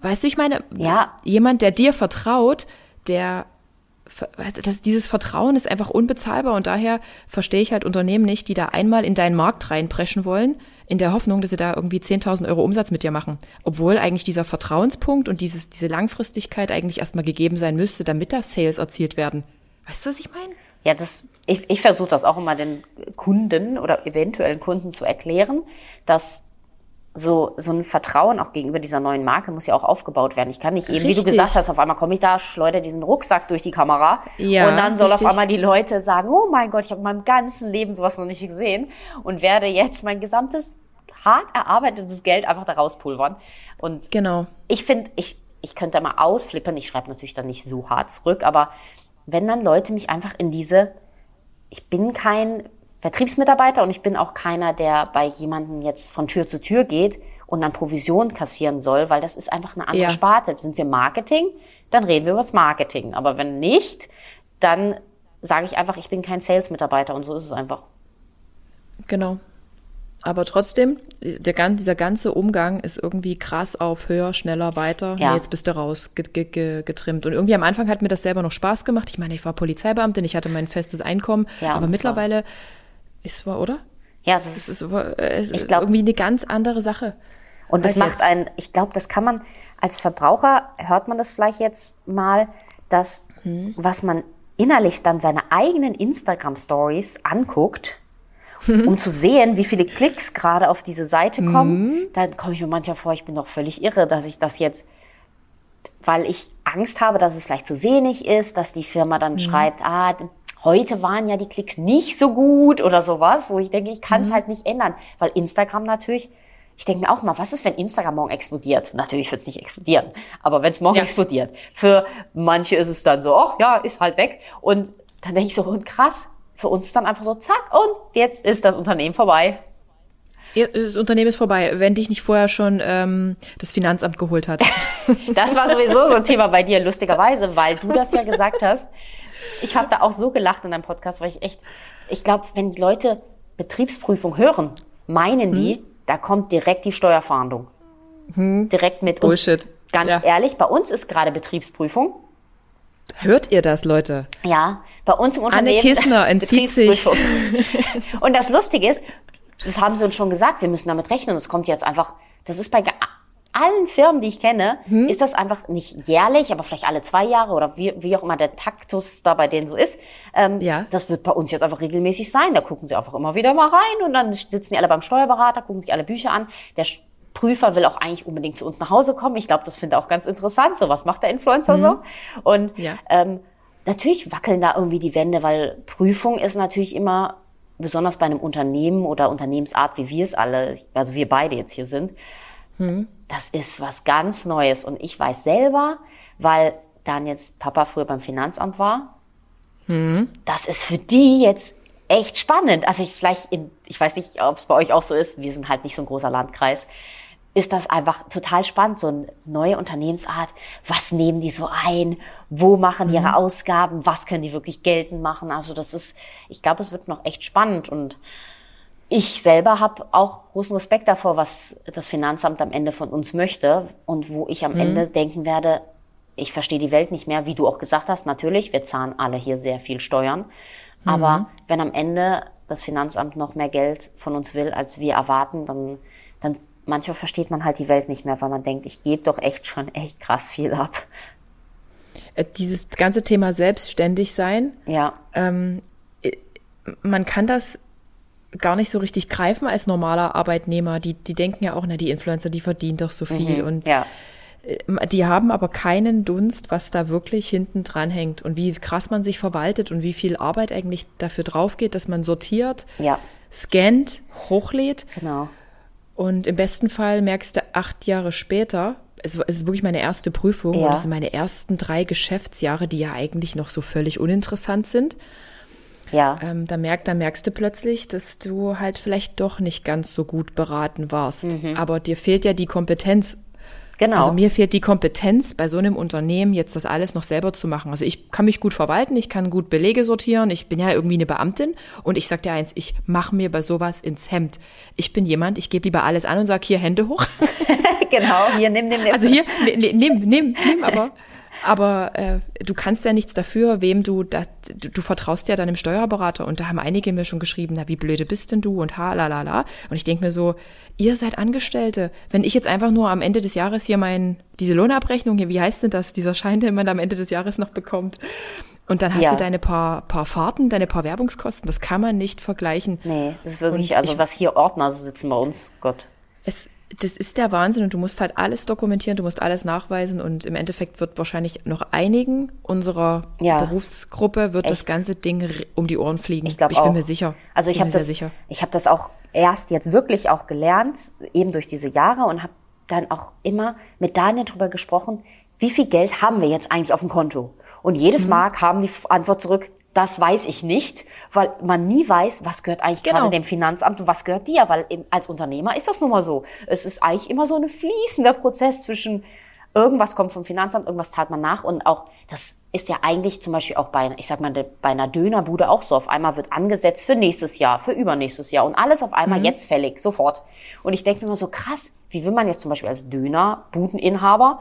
weißt du, ich meine, Ja. jemand, der dir vertraut, der das, dieses Vertrauen ist einfach unbezahlbar und daher verstehe ich halt Unternehmen nicht, die da einmal in deinen Markt reinpreschen wollen, in der Hoffnung, dass sie da irgendwie 10.000 Euro Umsatz mit dir machen. Obwohl eigentlich dieser Vertrauenspunkt und dieses, diese Langfristigkeit eigentlich erstmal gegeben sein müsste, damit da Sales erzielt werden. Weißt du, was ich meine? Ja, das, ich, ich versuche das auch immer den Kunden oder eventuellen Kunden zu erklären, dass so, so ein Vertrauen auch gegenüber dieser neuen Marke muss ja auch aufgebaut werden. Ich kann nicht eben, wie du Richtig. gesagt hast, auf einmal komme ich da, schleudere diesen Rucksack durch die Kamera Ja, und dann soll richtig. auf einmal die Leute sagen, oh mein Gott, ich habe in meinem ganzen Leben sowas noch nicht gesehen und werde jetzt mein gesamtes hart erarbeitetes Geld einfach da rauspulvern. Und Genau. ich finde, ich, ich könnte mal ausflippen. Ich schreibe natürlich dann nicht so hart zurück, aber wenn dann Leute mich einfach in diese, ich bin kein Vertriebsmitarbeiter und ich bin auch keiner, der bei jemandem jetzt von Tür zu Tür geht und dann Provision kassieren soll, weil das ist einfach eine andere Ja. Sparte. Sind wir Marketing, dann reden wir über das Marketing. Aber wenn nicht, dann sage ich einfach, ich bin kein Sales-Mitarbeiter und so ist es einfach. Genau. Aber trotzdem, der, dieser ganze Umgang ist irgendwie krass auf höher, schneller, weiter. Ja. Nee, jetzt bist du raus ge ge ge getrimmt. Und irgendwie am Anfang hat mir das selber noch Spaß gemacht. Ich meine, ich war Polizeibeamtin, ich hatte mein festes Einkommen. Ja, aber mittlerweile ist war, oder? Ja, das Es ist, ist, es ist Ich glaub- irgendwie eine ganz andere Sache. Und das macht jetzt. einen, ich glaube, das kann man, als Verbraucher hört man das vielleicht jetzt mal, dass Hm. was man innerlich dann seine eigenen Instagram-Stories anguckt, Hm. um <laughs> zu sehen, wie viele Klicks gerade auf diese Seite kommen, Hm. dann komme ich mir manchmal vor, ich bin doch völlig irre, dass ich das jetzt, weil ich Angst habe, dass es vielleicht zu wenig ist, dass die Firma dann schreibt, ah, heute waren ja die Klicks nicht so gut oder sowas, wo ich denke, ich kann es Mhm. halt nicht ändern, weil Instagram natürlich, ich denke mir auch mal, was ist, wenn Instagram morgen explodiert? Natürlich wird es nicht explodieren, aber wenn es morgen Ja. explodiert, für manche ist es dann so, ach ja, ist halt weg und dann denke ich so, und krass, für uns dann einfach so, zack, und jetzt ist das Unternehmen vorbei. Das Unternehmen ist vorbei, wenn dich nicht vorher schon ähm, das Finanzamt geholt hat. <laughs> Das war sowieso so ein Thema bei dir, lustigerweise, weil du das ja <laughs> gesagt hast. Ich habe da auch so gelacht in deinem Podcast, weil ich echt, ich glaube, wenn die Leute Betriebsprüfung hören, meinen die, Hm? da kommt direkt die Steuerfahndung. Direkt mit. Und Bullshit. Ganz Ja. ehrlich, bei uns ist gerade Betriebsprüfung. Hört ihr das, Leute? Ja, bei uns im Anne Unternehmen. Kissner <laughs> entzieht sich. <laughs> Und das Lustige ist, das haben sie uns schon gesagt, wir müssen damit rechnen. Das kommt jetzt einfach, das ist bei allen Firmen, die ich kenne, Hm? ist das einfach nicht jährlich, aber vielleicht alle zwei Jahre oder wie, wie auch immer der Taktus da bei denen so ist. Ähm, Ja. Das wird bei uns jetzt einfach regelmäßig sein. Da gucken sie einfach immer wieder mal rein und dann sitzen die alle beim Steuerberater, gucken sich alle Bücher an. Der Prüfer will auch eigentlich unbedingt zu uns nach Hause kommen. Ich glaube, das finde ich auch ganz interessant. So, was macht der Influencer so? Und Mhm. Ja. ähm, natürlich wackeln da irgendwie die Wände, weil Prüfung ist natürlich immer, besonders bei einem Unternehmen oder Unternehmensart, wie wir es alle, also wir beide jetzt hier sind, das ist was ganz Neues. Und ich weiß selber, weil dann jetzt Papa früher beim Finanzamt war, das ist für die jetzt echt spannend. Also ich vielleicht, in, ich weiß nicht, ob es bei euch auch so ist, wir sind halt nicht so ein großer Landkreis, ist das einfach total spannend, so eine neue Unternehmensart. Was nehmen die so ein? Wo machen die ihre Ausgaben? Was können die wirklich geltend machen? Also das ist, ich glaube, es wird noch echt spannend und ich selber habe auch großen Respekt davor, was das Finanzamt am Ende von uns möchte und wo ich am Ende denken werde, ich verstehe die Welt nicht mehr, wie du auch gesagt hast, natürlich, wir zahlen alle hier sehr viel Steuern, aber wenn am Ende das Finanzamt noch mehr Geld von uns will, als wir erwarten, dann, dann manchmal versteht man halt die Welt nicht mehr, weil man denkt, ich gebe doch echt schon echt krass viel ab. Äh, Dieses ganze Thema selbstständig sein, Ja, ähm, man kann das gar nicht so richtig greifen als normaler Arbeitnehmer. Die, die denken ja auch, na, die Influencer, die verdienen doch so viel. Mhm, und ja. äh, die haben aber keinen Dunst, was da wirklich hinten dran hängt und wie krass man sich verwaltet und wie viel Arbeit eigentlich dafür drauf geht, dass man sortiert, Ja, scannt, hochlädt. genau. Und im besten Fall merkst du acht Jahre später, es es ist wirklich meine erste Prüfung Ja. und es sind meine ersten drei Geschäftsjahre, die ja eigentlich noch so völlig uninteressant sind. Ja, Ähm, da, merk, da merkst du plötzlich, dass du halt vielleicht doch nicht ganz so gut beraten warst. Aber dir fehlt ja die Kompetenz. genau. Also mir fehlt die Kompetenz, bei so einem Unternehmen jetzt das alles noch selber zu machen. Also ich kann mich gut verwalten, ich kann gut Belege sortieren, ich bin ja irgendwie eine Beamtin und ich sag dir eins, ich mache mir bei sowas ins Hemd. Ich bin jemand, ich gebe lieber alles an und sag hier Hände hoch. <laughs> genau. Hier, nimm, nimm, nimm. Also hier, ne- ne- nimm, nimm, nimm, aber, aber äh, du kannst ja nichts dafür, wem du, da, du, du vertraust ja deinem Steuerberater. Und da haben einige mir schon geschrieben, na, wie blöde bist denn du und ha, la, la, la. Und ich denke mir so, ihr seid Angestellte. Wenn ich jetzt einfach nur am Ende des Jahres hier mein, diese Lohnabrechnung hier, wie heißt denn das, dieser Schein, den man am Ende des Jahres noch bekommt. Und dann hast Ja. du deine paar, paar Fahrten, deine paar Werbungskosten. Das kann man nicht vergleichen. nee, das ist wirklich, Und also ich- was hier Ordner sitzen bei uns, Gott. Es, das ist der Wahnsinn und du musst halt alles dokumentieren, du musst alles nachweisen und im Endeffekt wird wahrscheinlich noch einigen unserer Ja. Berufsgruppe wird das Echt? ganze Ding um die Ohren fliegen. Ich glaube ich auch. bin mir sicher. Also ich bin habe das, sicher. ich habe das auch erst jetzt wirklich auch gelernt, eben durch diese Jahre und habe dann auch immer mit Daniel drüber gesprochen, wie viel Geld haben wir jetzt eigentlich auf dem Konto? Und jedes Mhm. Mal kam die Antwort zurück, das weiß ich nicht, weil man nie weiß, was gehört eigentlich Genau. gerade dem Finanzamt und was gehört dir, weil als Unternehmer ist das nun mal so. Es ist eigentlich immer so ein fließender Prozess zwischen irgendwas kommt vom Finanzamt, irgendwas zahlt man nach und auch das ist ja eigentlich zum Beispiel auch bei, ich sag mal, bei einer Dönerbude auch so. Auf einmal wird angesetzt für nächstes Jahr, für übernächstes Jahr und alles auf einmal jetzt fällig, sofort. Und ich denke mir immer so krass, wie will man jetzt zum Beispiel als Dönerbudeninhaber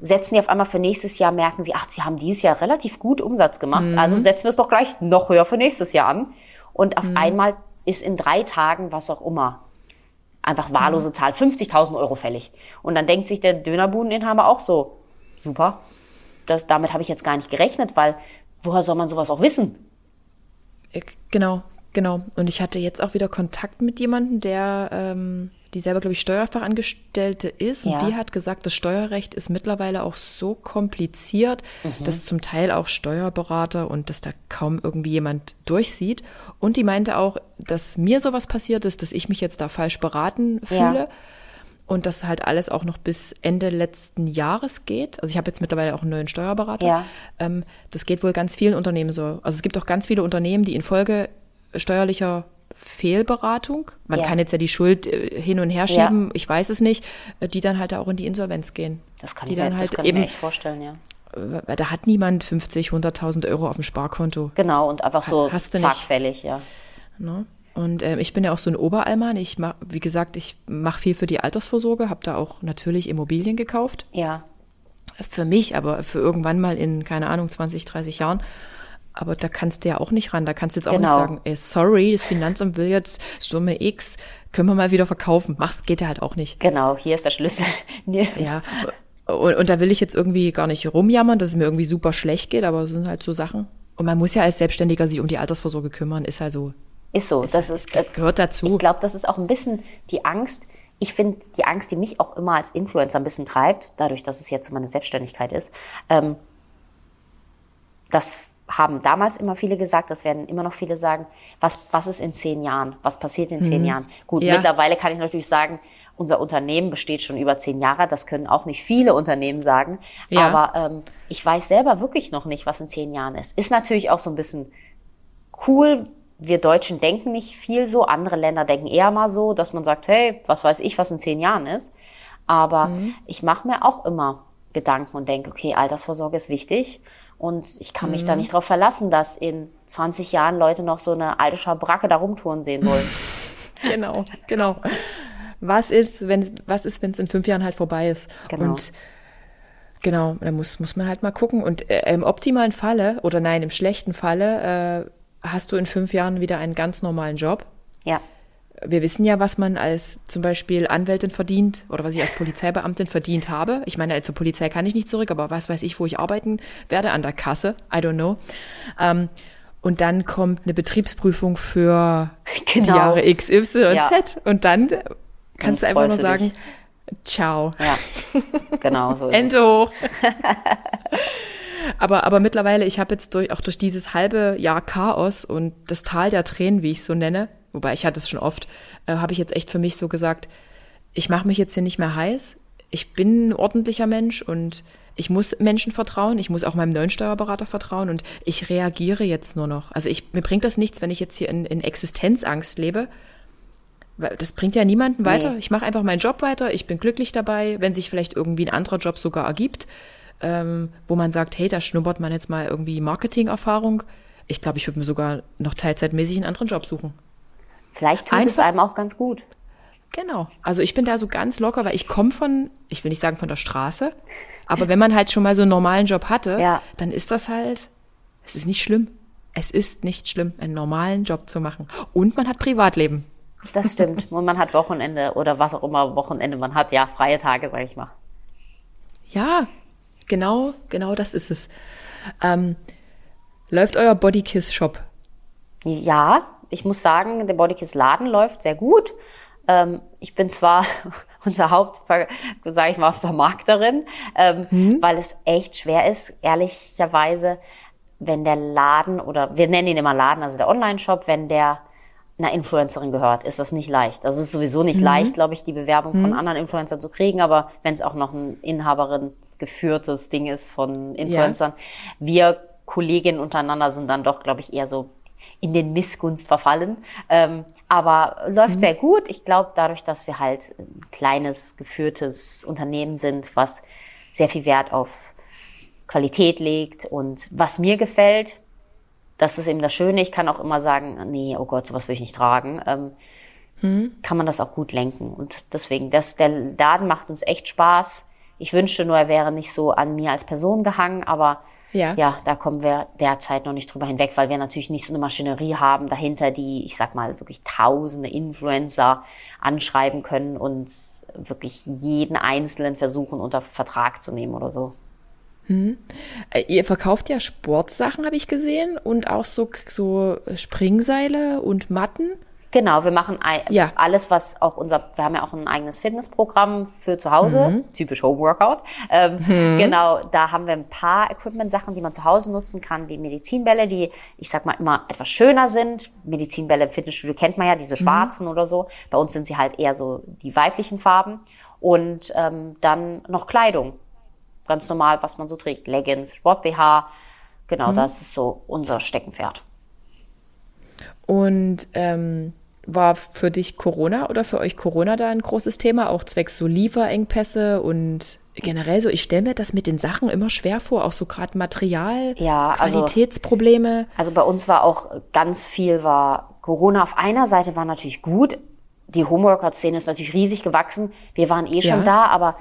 setzen die auf einmal für nächstes Jahr, merken sie, ach, sie haben dieses Jahr relativ gut Umsatz gemacht, also setzen wir es doch gleich noch höher für nächstes Jahr an. Und auf einmal ist in drei Tagen, was auch immer, einfach wahllose Zahl, 50.000 Euro fällig. Und dann denkt sich der Dönerbudeninhaber auch so, super, das, damit habe ich jetzt gar nicht gerechnet, weil woher soll man sowas auch wissen? Äh, Genau, genau. Und ich hatte jetzt auch wieder Kontakt mit jemandem, der, ähm, die selber, glaube ich, Steuerfachangestellte ist. Und Ja. die hat gesagt, das Steuerrecht ist mittlerweile auch so kompliziert, Mhm. dass zum Teil auch Steuerberater und dass da kaum irgendwie jemand durchsieht. Und die meinte auch, dass mir sowas passiert ist, dass ich mich jetzt da falsch beraten Ja. fühle. Und das halt alles auch noch bis Ende letzten Jahres geht. Also ich habe jetzt mittlerweile auch einen neuen Steuerberater. Ja. Ähm, das geht wohl ganz vielen Unternehmen so. Also es gibt auch ganz viele Unternehmen, die infolge steuerlicher Fehlberatung, man Ja. kann jetzt ja die Schuld äh, hin und her Ja. schieben, ich weiß es nicht, äh, die dann halt auch in die Insolvenz gehen. Das kann die ich, mir, dann halt das kann eben, mir echt vorstellen, ja. äh, weil da hat niemand 50, 100.000 Euro auf dem Sparkonto. Genau, und einfach so Hast du zack, nicht. fällig, ja. Ne? Und ähm, ich bin ja auch so ein Oberallmann. Ich mach, wie gesagt, ich mache viel für die Altersvorsorge, habe da auch natürlich Immobilien gekauft. Ja, Für mich, aber für irgendwann mal in, keine Ahnung, 20, 30 Jahren. Aber da kannst du ja auch nicht ran. Da kannst du jetzt auch nicht Genau. sagen, ey, sorry, das Finanzamt will jetzt Summe X, können wir mal wieder verkaufen. Mach's, geht ja halt auch nicht. genau, hier ist der Schlüssel. <laughs> Nee. Ja. Und, und da will ich jetzt irgendwie gar nicht rumjammern, dass es mir irgendwie super schlecht geht, aber es sind halt so Sachen. Und man muss ja als Selbstständiger sich um die Altersvorsorge kümmern, ist halt so, Ist so, das ist, äh, gehört dazu. Ich glaube, das ist auch ein bisschen die Angst. Ich finde die Angst, die mich auch immer als Influencer ein bisschen treibt, dadurch, dass es jetzt so meine Selbstständigkeit ist. Ähm, das haben damals immer viele gesagt, das werden immer noch viele sagen. Was, was ist in zehn Jahren? Was passiert in zehn Jahren? Gut, Ja. mittlerweile kann ich natürlich sagen, unser Unternehmen besteht schon über zehn Jahre. Das können auch nicht viele Unternehmen sagen. Ja. Aber ähm, ich weiß selber wirklich noch nicht, was in zehn Jahren ist. Ist natürlich auch so ein bisschen cool. Wir Deutschen denken nicht viel so. Andere Länder denken eher mal so, dass man sagt, hey, was weiß ich, was in zehn Jahren ist. Aber ich mache mir auch immer Gedanken und denke, okay, Altersvorsorge ist wichtig. Und ich kann mich da nicht darauf verlassen, dass in 20 Jahren Leute noch so eine alte Schabracke da rumtouren sehen wollen. <laughs> Genau, genau. Was ist, wenn was ist, wenn es in fünf Jahren halt vorbei ist? Genau. Und genau, da muss, muss man halt mal gucken. Und äh, im optimalen Falle, oder nein, im schlechten Falle, äh, hast du in fünf Jahren wieder einen ganz normalen Job. ja, Wir wissen ja, was man als zum Beispiel Anwältin verdient oder was ich als Polizeibeamtin verdient habe. Ich meine, zur Polizei kann ich nicht zurück, aber was weiß ich, wo ich arbeiten werde, an der Kasse. I don't know. Ähm, und dann kommt eine Betriebsprüfung für genau. die Jahre X, Y ja. Z und dann kannst dann du einfach nur sagen, dich. ciao. Ja, genau so. <laughs> Ende hoch. <laughs> aber, aber mittlerweile, ich habe jetzt durch, auch durch dieses halbe Jahr Chaos und das Tal der Tränen, wie ich es so nenne, wobei ich hatte es schon oft, äh, habe ich jetzt echt für mich so gesagt, ich mache mich jetzt hier nicht mehr heiß. Ich bin ein ordentlicher Mensch und ich muss Menschen vertrauen, ich muss auch meinem neuen Steuerberater vertrauen und ich reagiere jetzt nur noch. Also ich, mir bringt das nichts, wenn ich jetzt hier in, in Existenzangst lebe. Weil das bringt ja niemanden weiter. Nee. Ich mache einfach meinen Job weiter, ich bin glücklich dabei, wenn sich vielleicht irgendwie ein anderer Job sogar ergibt, ähm, wo man sagt, hey, da schnuppert man jetzt mal irgendwie Marketing-Erfahrung. Ich glaube, ich würde mir sogar noch teilzeitmäßig einen anderen Job suchen. Vielleicht tut einfach, es einem auch ganz gut. Genau. Also ich bin da so ganz locker, weil ich komme von, ich will nicht sagen von der Straße, aber wenn man halt schon mal so einen normalen Job hatte, ja. dann ist das halt, es ist nicht schlimm. Es ist nicht schlimm, einen normalen Job zu machen. Und man hat Privatleben. Das stimmt. <laughs> Und man hat Wochenende oder was auch immer Wochenende man hat. Ja, freie Tage, sag ich mal. Ja, genau, genau das ist es. Ähm, läuft euer Bodykiss-Shop? Ja, ich muss sagen, der Bodykiss-Laden läuft sehr gut. Ähm, ich bin zwar <laughs> unser Haupt, sage ich mal, Vermarkterin, ähm, mhm. weil es echt schwer ist, ehrlicherweise, wenn der Laden oder wir nennen ihn immer Laden, also der Online-Shop, wenn der einer Influencerin gehört, ist das nicht leicht. Also es ist sowieso nicht mhm. leicht, glaube ich, die Bewerbung mhm. von anderen Influencern zu kriegen, aber wenn es auch noch ein Inhaberin geführtes Ding ist von Influencern, ja. wir Kolleginnen untereinander sind dann doch, glaube ich, eher so in den Missgunst verfallen. Ähm, aber läuft mhm. sehr gut. Ich glaube, dadurch, dass wir halt ein kleines, geführtes Unternehmen sind, was sehr viel Wert auf Qualität legt und was mir gefällt, das ist eben das Schöne. Ich kann auch immer sagen, nee, oh Gott, sowas will ich nicht tragen. Ähm, mhm. Kann man das auch gut lenken. Und deswegen, das, der Laden macht uns echt Spaß. Ich wünschte nur, er wäre nicht so an mir als Person gehangen, aber ja. ja, da kommen wir derzeit noch nicht drüber hinweg, weil wir natürlich nicht so eine Maschinerie haben dahinter, die, ich sag mal, wirklich tausende Influencer anschreiben können und wirklich jeden Einzelnen versuchen, unter Vertrag zu nehmen oder so. Hm. Ihr verkauft ja Sportsachen, habe ich gesehen, und auch so, so Springseile und Matten. Genau, wir machen ja. alles, was auch unser, wir haben ja auch ein eigenes Fitnessprogramm für zu Hause, mhm. typisch Homeworkout. Ähm, mhm. Genau, da haben wir ein paar Equipment-Sachen, die man zu Hause nutzen kann, wie Medizinbälle, die, ich sag mal, immer etwas schöner sind. Medizinbälle im Fitnessstudio kennt man ja, diese mhm. schwarzen mhm. oder so. Bei uns sind sie halt eher so die weiblichen Farben. Und ähm, dann noch Kleidung. Ganz normal, was man so trägt. Leggings, Sport-BH. Genau, mhm. das ist so unser Steckenpferd. Und ähm, war für dich Corona oder für euch Corona da ein großes Thema, auch zwecks so Lieferengpässe und generell so, ich stelle mir das mit den Sachen immer schwer vor, auch so gerade Material, ja, also Qualitätsprobleme. Also, bei uns war auch ganz viel war Corona auf einer Seite war natürlich gut. Die Homeworkout-Szene ist natürlich riesig gewachsen. Wir waren eh schon ja. da, aber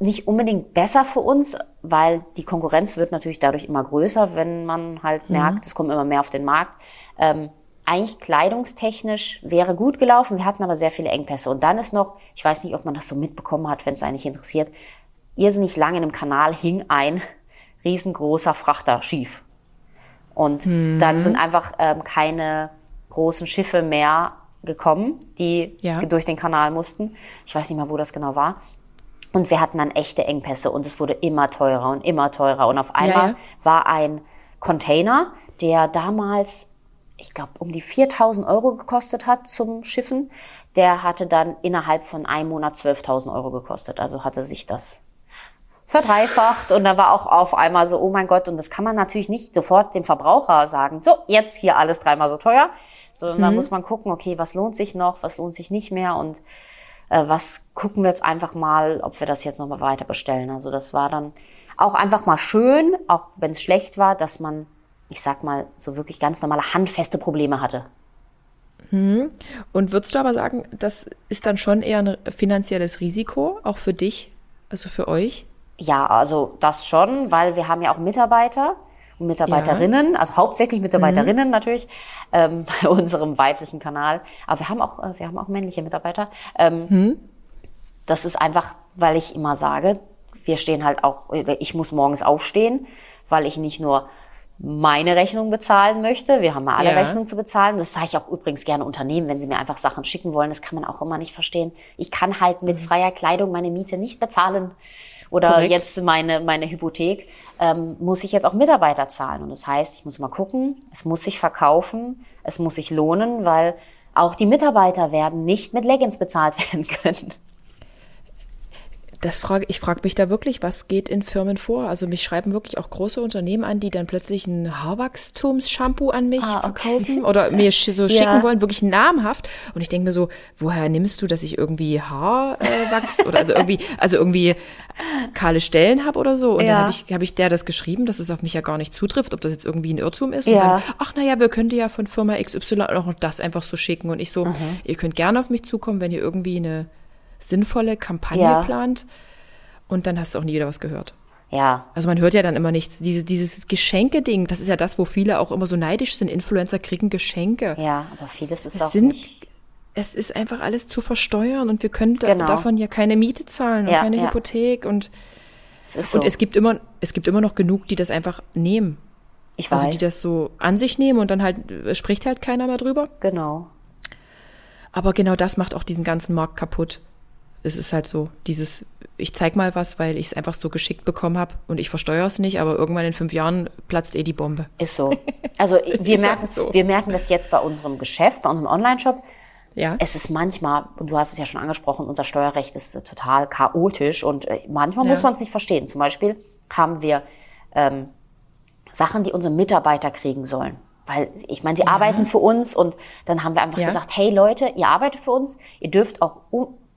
nicht unbedingt besser für uns, weil die Konkurrenz wird natürlich dadurch immer größer, wenn man halt mhm. merkt, es kommt immer mehr auf den Markt. Ähm, eigentlich kleidungstechnisch wäre gut gelaufen. Wir hatten aber sehr viele Engpässe. Und dann ist noch, ich weiß nicht, ob man das so mitbekommen hat, wenn es eigentlich interessiert, irrsinnig lange in einem Kanal hing ein riesengroßer Frachter schief. Und mhm. dann sind einfach ähm, keine großen Schiffe mehr gekommen, die ja. durch den Kanal mussten. Ich weiß nicht mal, wo das genau war. Und wir hatten dann echte Engpässe und es wurde immer teurer und immer teurer. Und auf einmal ja, ja. war ein Container, der damals ich glaube, um die 4000 Euro gekostet hat zum Schiffen, der hatte dann innerhalb von einem Monat 12.000 Euro gekostet. Also hatte sich das verdreifacht und da war auch auf einmal so, oh mein Gott, und das kann man natürlich nicht sofort dem Verbraucher sagen, so, jetzt hier alles dreimal so teuer, sondern mhm. da muss man gucken, okay, was lohnt sich noch, was lohnt sich nicht mehr und äh, was gucken wir jetzt einfach mal, ob wir das jetzt nochmal weiter bestellen. Also das war dann auch einfach mal schön, auch wenn es schlecht war, dass man ich sag mal, so wirklich ganz normale handfeste Probleme hatte. Hm. Und würdest du aber sagen, das ist dann schon eher ein finanzielles Risiko, auch für dich, also für euch? Ja, also das schon, weil wir haben ja auch Mitarbeiter und Mitarbeiterinnen, ja. also hauptsächlich Mitarbeiterinnen mhm. natürlich ähm, <laughs> bei unserem weiblichen Kanal. Aber wir haben auch, äh, wir haben auch männliche Mitarbeiter. Ähm, mhm. Das ist einfach, weil ich immer sage, wir stehen halt auch, ich muss morgens aufstehen, weil ich nicht nur meine Rechnung bezahlen möchte. Wir haben ja alle Ja. Rechnungen zu bezahlen. Das sage ich auch übrigens gerne Unternehmen, wenn sie mir einfach Sachen schicken wollen. Das kann man auch immer nicht verstehen. Ich kann halt mit freier Kleidung meine Miete nicht bezahlen. Oder Mhm. Korrekt. jetzt meine, meine Hypothek, ähm, muss ich jetzt auch Mitarbeiter zahlen. Und das heißt, ich muss mal gucken, es muss sich verkaufen, es muss sich lohnen, weil auch die Mitarbeiter werden nicht mit Leggings bezahlt <laughs> werden können. Das frage, ich frage mich da wirklich, was geht in Firmen vor? Also mich schreiben wirklich auch große Unternehmen an, die dann plötzlich ein Haarwachstumsshampoo an mich Ah, okay. verkaufen <laughs> oder mir so Ja. schicken wollen, wirklich namhaft. Und ich denke mir so, woher nimmst du, dass ich irgendwie Haarwachs äh, oder also irgendwie, also irgendwie kahle Stellen habe oder so? Und dann Ja. habe ich, hab ich der das geschrieben, dass es auf mich ja gar nicht zutrifft, ob das jetzt irgendwie ein Irrtum ist. Ja. Und dann, ach naja, wir können dir ja von Firma XY auch noch das einfach so schicken. Und ich so, ihr könnt gerne auf mich zukommen, wenn ihr irgendwie eine sinnvolle Kampagne Ja. plant. Und dann hast du auch nie wieder was gehört. Ja, Also man hört ja dann immer nichts. Diese, dieses Geschenke-Ding, das ist ja das, wo viele auch immer so neidisch sind. Influencer kriegen Geschenke. ja, aber vieles ist es auch sind, nicht. es ist einfach alles zu versteuern und wir können da, Genau. davon ja keine Miete zahlen und Ja, keine ja. Hypothek und, Es so. und es gibt immer, es gibt immer noch genug, die das einfach nehmen. ich weiß. Also die das so an sich nehmen und dann halt spricht halt keiner mehr drüber. genau. Aber genau das macht auch diesen ganzen Markt kaputt. Es ist halt so, dieses, ich zeig mal was, weil ich es einfach so geschickt bekommen habe und ich versteuere es nicht, aber irgendwann in fünf Jahren platzt eh die Bombe. Ist so. Also <laughs> wir merken, so. wir merken das jetzt bei unserem Geschäft, bei unserem Online-Shop. Ja. Es ist manchmal, und du hast es ja schon angesprochen, unser Steuerrecht ist äh, total chaotisch und äh, manchmal Ja. muss man es nicht verstehen. Zum Beispiel haben wir ähm, Sachen, die unsere Mitarbeiter kriegen sollen. Weil ich meine, sie arbeiten für uns und dann haben wir einfach Ja. gesagt, hey Leute, ihr arbeitet für uns, ihr dürft auch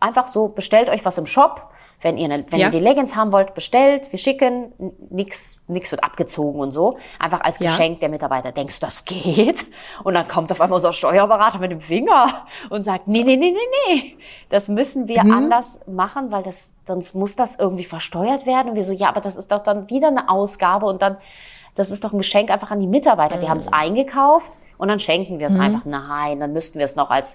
einfach so, bestellt euch was im Shop. Wenn ihr, eine, wenn Ja. ihr die Leggings haben wollt, bestellt, wir schicken, n- nix, nix wird abgezogen und so. Einfach als Ja. Geschenk der Mitarbeiter. Denkst du, das geht? Und dann kommt auf einmal unser Steuerberater mit dem Finger und sagt, nee, nee, nee, nee, nee. Das müssen wir anders machen, weil das, sonst muss das irgendwie versteuert werden. Und wir so, ja, aber das ist doch dann wieder eine Ausgabe und dann, das ist doch ein Geschenk einfach an die Mitarbeiter. Wir haben es eingekauft und dann schenken wir es einfach. Nein, dann müssten wir es noch als,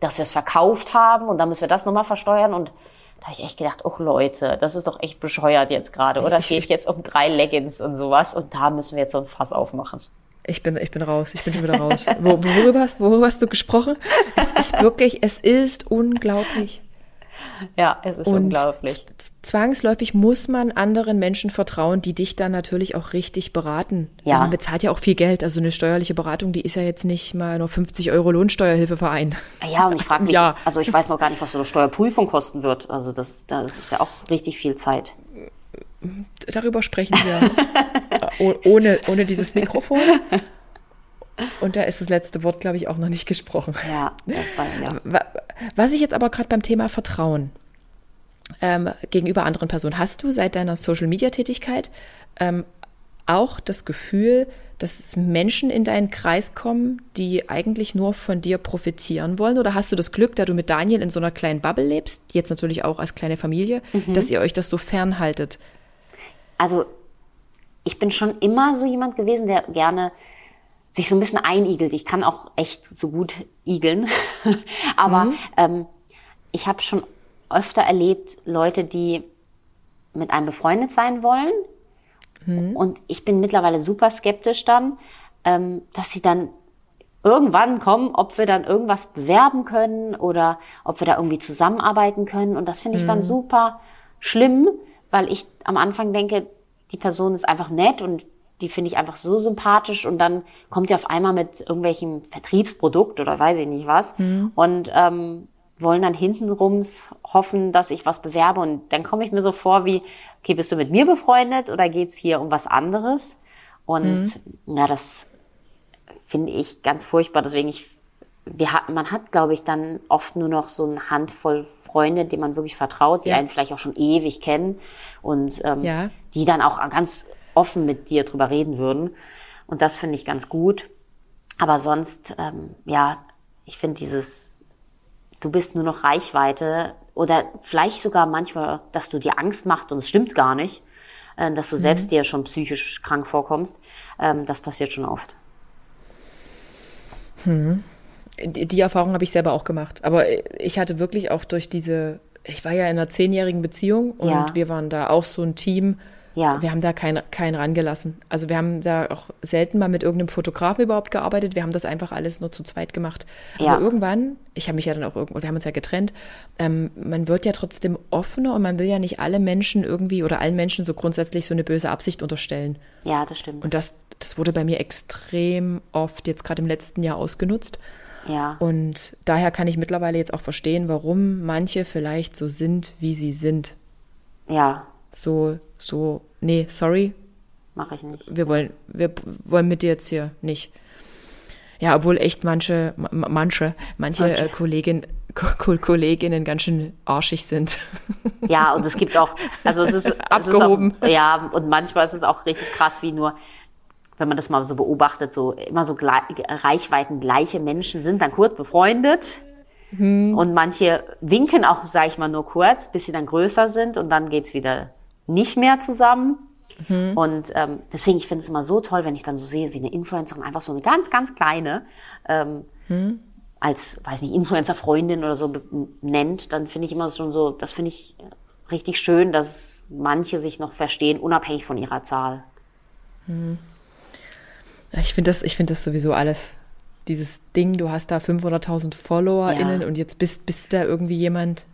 dass wir es verkauft haben und dann müssen wir das nochmal versteuern und da habe ich echt gedacht, oh Leute, das ist doch echt bescheuert jetzt gerade. Oder es geht jetzt um drei Leggings und sowas und da müssen wir jetzt so ein Fass aufmachen. Ich bin, ich bin raus, ich bin schon wieder raus. Wo, worüber, worüber hast du gesprochen? Es ist wirklich, es ist unglaublich. Ja, es ist Und unglaublich. zwangsläufig muss man anderen Menschen vertrauen, die dich dann natürlich auch richtig beraten. Ja. Also man bezahlt ja auch viel Geld. Also eine steuerliche Beratung, die ist ja jetzt nicht mal nur 50 Euro Lohnsteuerhilfeverein. Ja, und ich frage <laughs> mich, Ja. also ich weiß noch gar nicht, was so eine Steuerprüfung kosten wird. Also das, das ist ja auch richtig viel Zeit. Darüber sprechen wir <laughs> oh- ohne, ohne dieses Mikrofon. Und da ist das letzte Wort, glaube ich, auch noch nicht gesprochen. Ja, ja. Wa- Was ich jetzt aber gerade beim Thema Vertrauen ähm, gegenüber anderen Personen, hast du seit deiner Social-Media-Tätigkeit ähm, auch das Gefühl, dass Menschen in deinen Kreis kommen, die eigentlich nur von dir profitieren wollen? Oder hast du das Glück, da du mit Daniel in so einer kleinen Bubble lebst, jetzt natürlich auch als kleine Familie, dass ihr euch das so fernhaltet? Also ich bin schon immer so jemand gewesen, der gerne sich so ein bisschen einigelt. Ich kann auch echt so gut igeln. <laughs> Aber ähm, ich habe schon öfter erlebt, Leute, die mit einem befreundet sein wollen. Und ich bin mittlerweile super skeptisch dann, ähm, dass sie dann irgendwann kommen, ob wir dann irgendwas bewerben können oder ob wir da irgendwie zusammenarbeiten können. Und das finde ich dann super schlimm, weil ich am Anfang denke, die Person ist einfach nett und die finde ich einfach so sympathisch und dann kommt die auf einmal mit irgendwelchem Vertriebsprodukt oder weiß ich nicht was und ähm, wollen dann hintenrums hoffen, dass ich was bewerbe und dann komme ich mir so vor wie, okay, bist du mit mir befreundet oder geht's hier um was anderes? Und ja, das finde ich ganz furchtbar. Deswegen, ich, wir hat, man hat, glaube ich, dann oft nur noch so eine Handvoll Freunde, denen man wirklich vertraut, die Ja. einen vielleicht auch schon ewig kennen und ähm, Ja. die dann auch ganz offen mit dir drüber reden würden. Und das finde ich ganz gut. Aber sonst, ähm, ja, ich finde dieses, du bist nur noch Reichweite oder vielleicht sogar manchmal, dass du dir Angst machst und es stimmt gar nicht, äh, dass du selbst dir schon psychisch krank vorkommst, ähm, das passiert schon oft. Die, die Erfahrung habe ich selber auch gemacht. Aber ich hatte wirklich auch durch diese, ich war ja in einer zehnjährigen Beziehung und Ja. wir waren da auch so ein Team, Ja. Wir haben da keinen keinen rangelassen. Also wir haben da auch selten mal mit irgendeinem Fotografen überhaupt gearbeitet. Wir haben das einfach alles nur zu zweit gemacht. Ja. Aber irgendwann, ich habe mich ja dann auch irgendwo, wir haben uns ja getrennt, ähm, man wird ja trotzdem offener und man will ja nicht alle Menschen irgendwie oder allen Menschen so grundsätzlich so eine böse Absicht unterstellen. Ja, das stimmt. Und das, das wurde bei mir extrem oft jetzt gerade im letzten Jahr ausgenutzt. ja. Und daher kann ich mittlerweile jetzt auch verstehen, warum manche vielleicht so sind, wie sie sind. ja, So, so, nee, sorry, mache ich nicht. wir wollen, wir wollen mit dir jetzt hier nicht. Ja, obwohl echt manche, ma- manche, manche, Manche. Äh, Kollegin, Ko Kolleginnen ganz schön arschig sind. Ja, und es gibt auch, also es ist es Abgehoben. Ist auch, ja, und manchmal ist es auch richtig krass, wie nur, wenn man das mal so beobachtet, so immer so glei- Reichweiten gleiche Menschen sind dann kurz befreundet. Und manche winken auch, sag ich mal, nur kurz, bis sie dann größer sind und dann geht's wieder nicht mehr zusammen. Und ähm, deswegen, ich finde es immer so toll, wenn ich dann so sehe, wie eine Influencerin einfach so eine ganz, ganz kleine ähm, als, weiß nicht, Influencer-Freundin oder so nennt, dann finde ich immer schon so, das finde ich richtig schön, dass manche sich noch verstehen, unabhängig von ihrer Zahl. Ich finde das, ich finde das sowieso alles. Dieses Ding, du hast da 500.000 FollowerInnen Ja. und jetzt bist, bist da irgendwie jemand.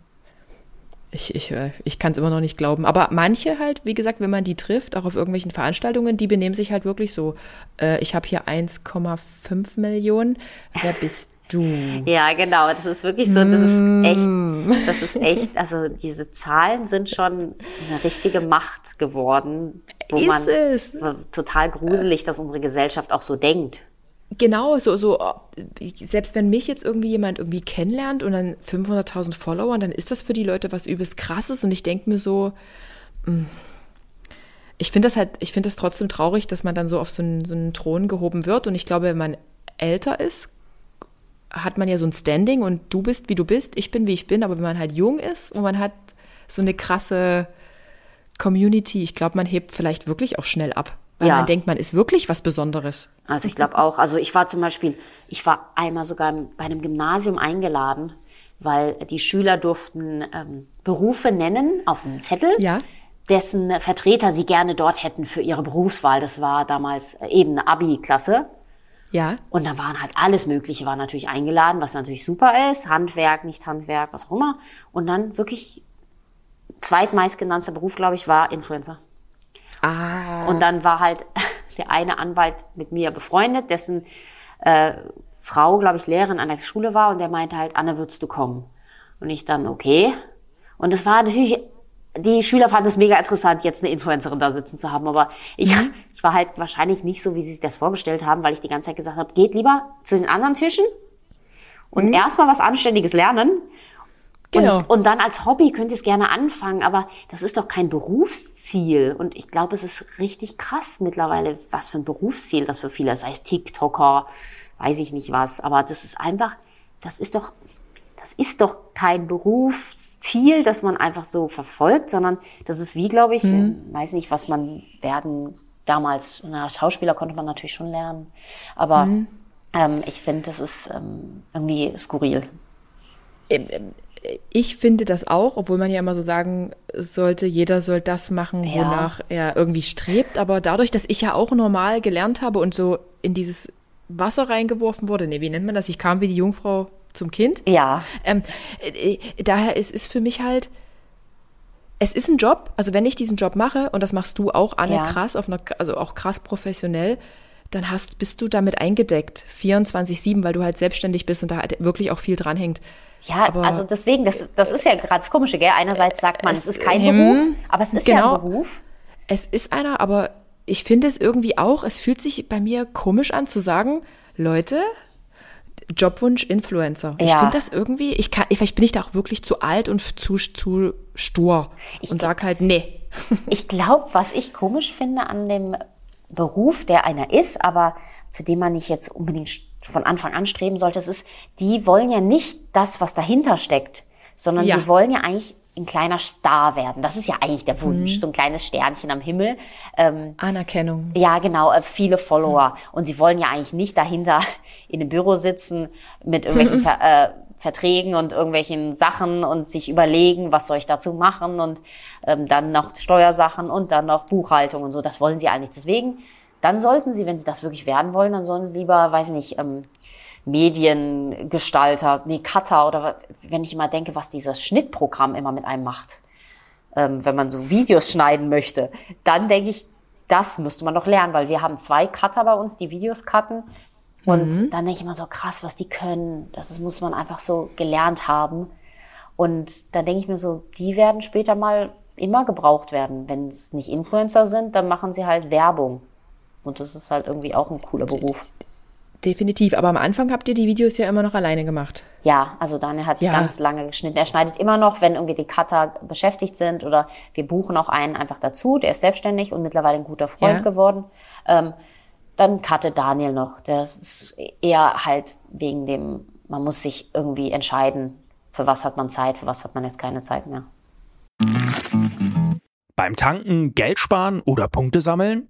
Ich, ich, äh, ich kann es immer noch nicht glauben. Aber manche halt, wie gesagt, wenn man die trifft, auch auf irgendwelchen Veranstaltungen, die benehmen sich halt wirklich so. Äh, ich habe hier 1,5 Millionen. Wer bist du? Ja, genau, das ist wirklich so, das ist echt, das ist echt, also diese Zahlen sind schon eine richtige Macht geworden, wo Ist man es? total gruselig, dass unsere Gesellschaft auch so denkt. Genau, so, so, selbst wenn mich jetzt irgendwie jemand irgendwie kennenlernt und dann 500.000 Follower, dann ist das für die Leute was übelst krasses und ich denke mir so, mm, ich finde das halt, ich finde das trotzdem traurig, dass man dann so auf so einen, so einen Thron gehoben wird und ich glaube, wenn man älter ist, hat man ja so ein Standing und du bist, wie du bist, ich bin, wie ich bin, aber wenn man halt jung ist und man hat so eine krasse Community, ich glaube, man hebt vielleicht wirklich auch schnell ab, weil Ja. man denkt, man ist wirklich was Besonderes. Also ich glaube auch, also ich war zum Beispiel, ich war einmal sogar bei einem Gymnasium eingeladen, weil die Schüler durften ähm, Berufe nennen auf einem Zettel, Ja. dessen Vertreter sie gerne dort hätten für ihre Berufswahl. Das war damals äh, eben eine Abi-Klasse. Ja. Und da waren halt alles Mögliche, war natürlich eingeladen, was natürlich super ist. Handwerk, nicht Handwerk, was auch immer. Und dann wirklich zweitmeistgenannter Beruf, glaube ich, war Influencer. Ah. Und dann war halt <laughs> der eine Anwalt mit mir befreundet, dessen äh, Frau, glaube ich, Lehrerin an der Schule war und der meinte halt, Anne, würdest du kommen? Und ich dann, okay. Und es war natürlich, die Schüler fanden es mega interessant, jetzt eine Influencerin da sitzen zu haben, aber ich, ich war halt wahrscheinlich nicht so, wie sie sich das vorgestellt haben, weil ich die ganze Zeit gesagt habe, geht lieber zu den anderen Tischen und erstmal was Anständiges lernen. Genau. Und, und dann als Hobby könnt ihr es gerne anfangen, aber das ist doch kein Berufsziel. Und ich glaube, es ist richtig krass mittlerweile, was für ein Berufsziel das für viele ist. Sei es TikToker, weiß ich nicht was. Aber das ist einfach, das ist doch, das ist doch kein Berufsziel, das man einfach so verfolgt, sondern das ist wie, glaube ich, weiß nicht, was man werden damals, na, Schauspieler konnte man natürlich schon lernen. Aber ähm, ich finde, das ist ähm, irgendwie skurril. Ich finde das auch, obwohl man ja immer so sagen sollte, jeder soll das machen, Ja. wonach er irgendwie strebt. Aber dadurch, dass ich ja auch normal gelernt habe und so in dieses Wasser reingeworfen wurde, nee, wie nennt man das? Ich kam wie die Jungfrau zum Kind. Ja, Ähm, äh, daher ist es für mich halt, es ist ein Job. Also wenn ich diesen Job mache und das machst du auch, Anne, Ja. krass, auf einer, also auch krass professionell, dann hast, bist du damit eingedeckt, 24-7, weil du halt selbstständig bist und da halt wirklich auch viel dranhängt. Ja, Aber- also deswegen, das, das ist ja gerade das Komische, gell? Einerseits sagt man, es, Es- ist kein ähm, Beruf, aber es ist ja genau. ein Beruf. Es ist einer, aber ich finde es irgendwie auch, es fühlt sich bei mir komisch an zu sagen, Leute, Jobwunsch Influencer. Ich Ja. finde das irgendwie, ich kann, vielleicht bin ich da auch wirklich zu alt und zu, zu stur und sag halt, nee. Ich glaube, was ich komisch finde an dem Beruf, der einer ist, aber für den man nicht jetzt unbedingt von Anfang an streben sollte, das ist, die wollen ja nicht das, was dahinter steckt, sondern Ja. die wollen ja eigentlich ein kleiner Star werden. Das ist ja eigentlich der Wunsch, Mhm. so ein kleines Sternchen am Himmel. Ähm, Anerkennung. Ja, genau, äh, viele Follower. Und sie wollen ja eigentlich nicht dahinter <laughs> in einem Büro sitzen mit irgendwelchen <laughs> Ver äh, Verträgen und irgendwelchen Sachen und sich überlegen, was soll ich dazu machen und ähm, dann noch Steuersachen und dann noch Buchhaltung und so. Das wollen sie eigentlich. Deswegen, dann sollten sie, wenn sie das wirklich werden wollen, dann sollen sie lieber, weiß nicht, ähm, Mediengestalter, nee, Cutter oder wenn ich immer denke, was dieses Schnittprogramm immer mit einem macht, ähm, wenn man so Videos schneiden möchte, dann denke ich, das müsste man noch lernen, weil wir haben zwei Cutter bei uns, die Videos cutten. Und mhm. dann denke ich immer so krass, was die können. Das muss man einfach so gelernt haben. Und dann denke ich mir so, die werden später mal immer gebraucht werden. Wenn es nicht Influencer sind, dann machen sie halt Werbung. Und das ist halt irgendwie auch ein cooler Beruf. Definitiv, aber am Anfang habt ihr die Videos ja immer noch alleine gemacht. Ja, also Daniel hat ja. ganz lange geschnitten. Er schneidet immer noch, wenn irgendwie die Cutter beschäftigt sind oder wir buchen auch einen einfach dazu, der ist selbstständig und mittlerweile ein guter Freund ja. geworden. Ähm, dann cutte Daniel noch. Das ist eher halt wegen dem, man muss sich irgendwie entscheiden, für was hat man Zeit, für was hat man jetzt keine Zeit mehr. Beim Tanken Geld sparen oder Punkte sammeln?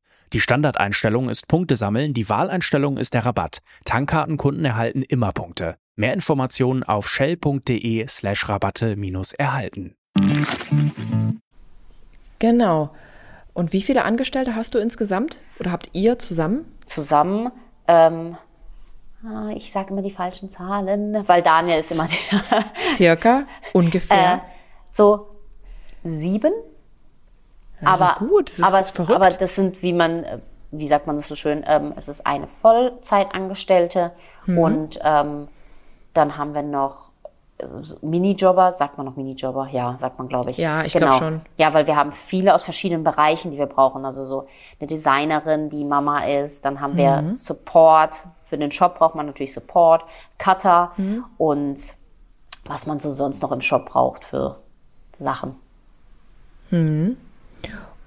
Die Standardeinstellung ist Punkte sammeln, die Wahleinstellung ist der Rabatt. Tankkartenkunden erhalten immer Punkte. Mehr Informationen auf shell.de slash Rabatte minus erhalten. Genau. Und wie viele Angestellte hast du insgesamt? Oder habt ihr zusammen? Zusammen, ähm, ah, ich sage immer die falschen Zahlen, weil Daniel ist immer der. Circa, ungefähr. Äh, so sieben. Das aber, ist gut, das ist, aber, verrückt. Aber das sind, wie man, wie sagt man das so schön, ähm, es ist eine Vollzeitangestellte mhm. und ähm, dann haben wir noch äh, Minijobber, sagt man noch Minijobber? Ja, sagt man, glaube ich. Ja, ich genau. glaube schon. Ja, weil wir haben viele aus verschiedenen Bereichen, die wir brauchen. Also so eine Designerin, die Mama ist. Dann haben wir mhm. Support. Für den Shop braucht man natürlich Support, Cutter mhm. und was man so sonst noch im Shop braucht für Sachen. Mhm.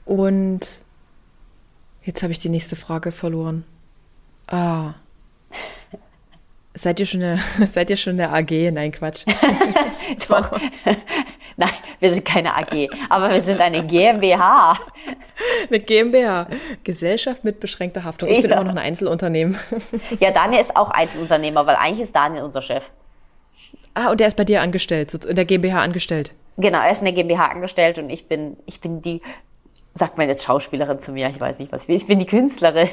Und jetzt habe ich die nächste Frage verloren. Ah. Seid ihr schon eine, <laughs> seid ihr schon eine AG? Nein, Quatsch. <laughs> Doch. <laughs> Nein, wir sind keine AG, aber wir sind eine GmbH. Eine GmbH, Gesellschaft mit beschränkter Haftung. Ich ja. bin auch noch ein Einzelunternehmen. Ja, Daniel ist auch Einzelunternehmer, weil eigentlich ist Daniel unser Chef. Ah, und der ist bei dir angestellt, in der GmbH angestellt. Genau, er ist in der GmbH angestellt und ich bin, ich bin die, sagt man jetzt Schauspielerin zu mir, ich weiß nicht was, ich bin, ich bin die Künstlerin.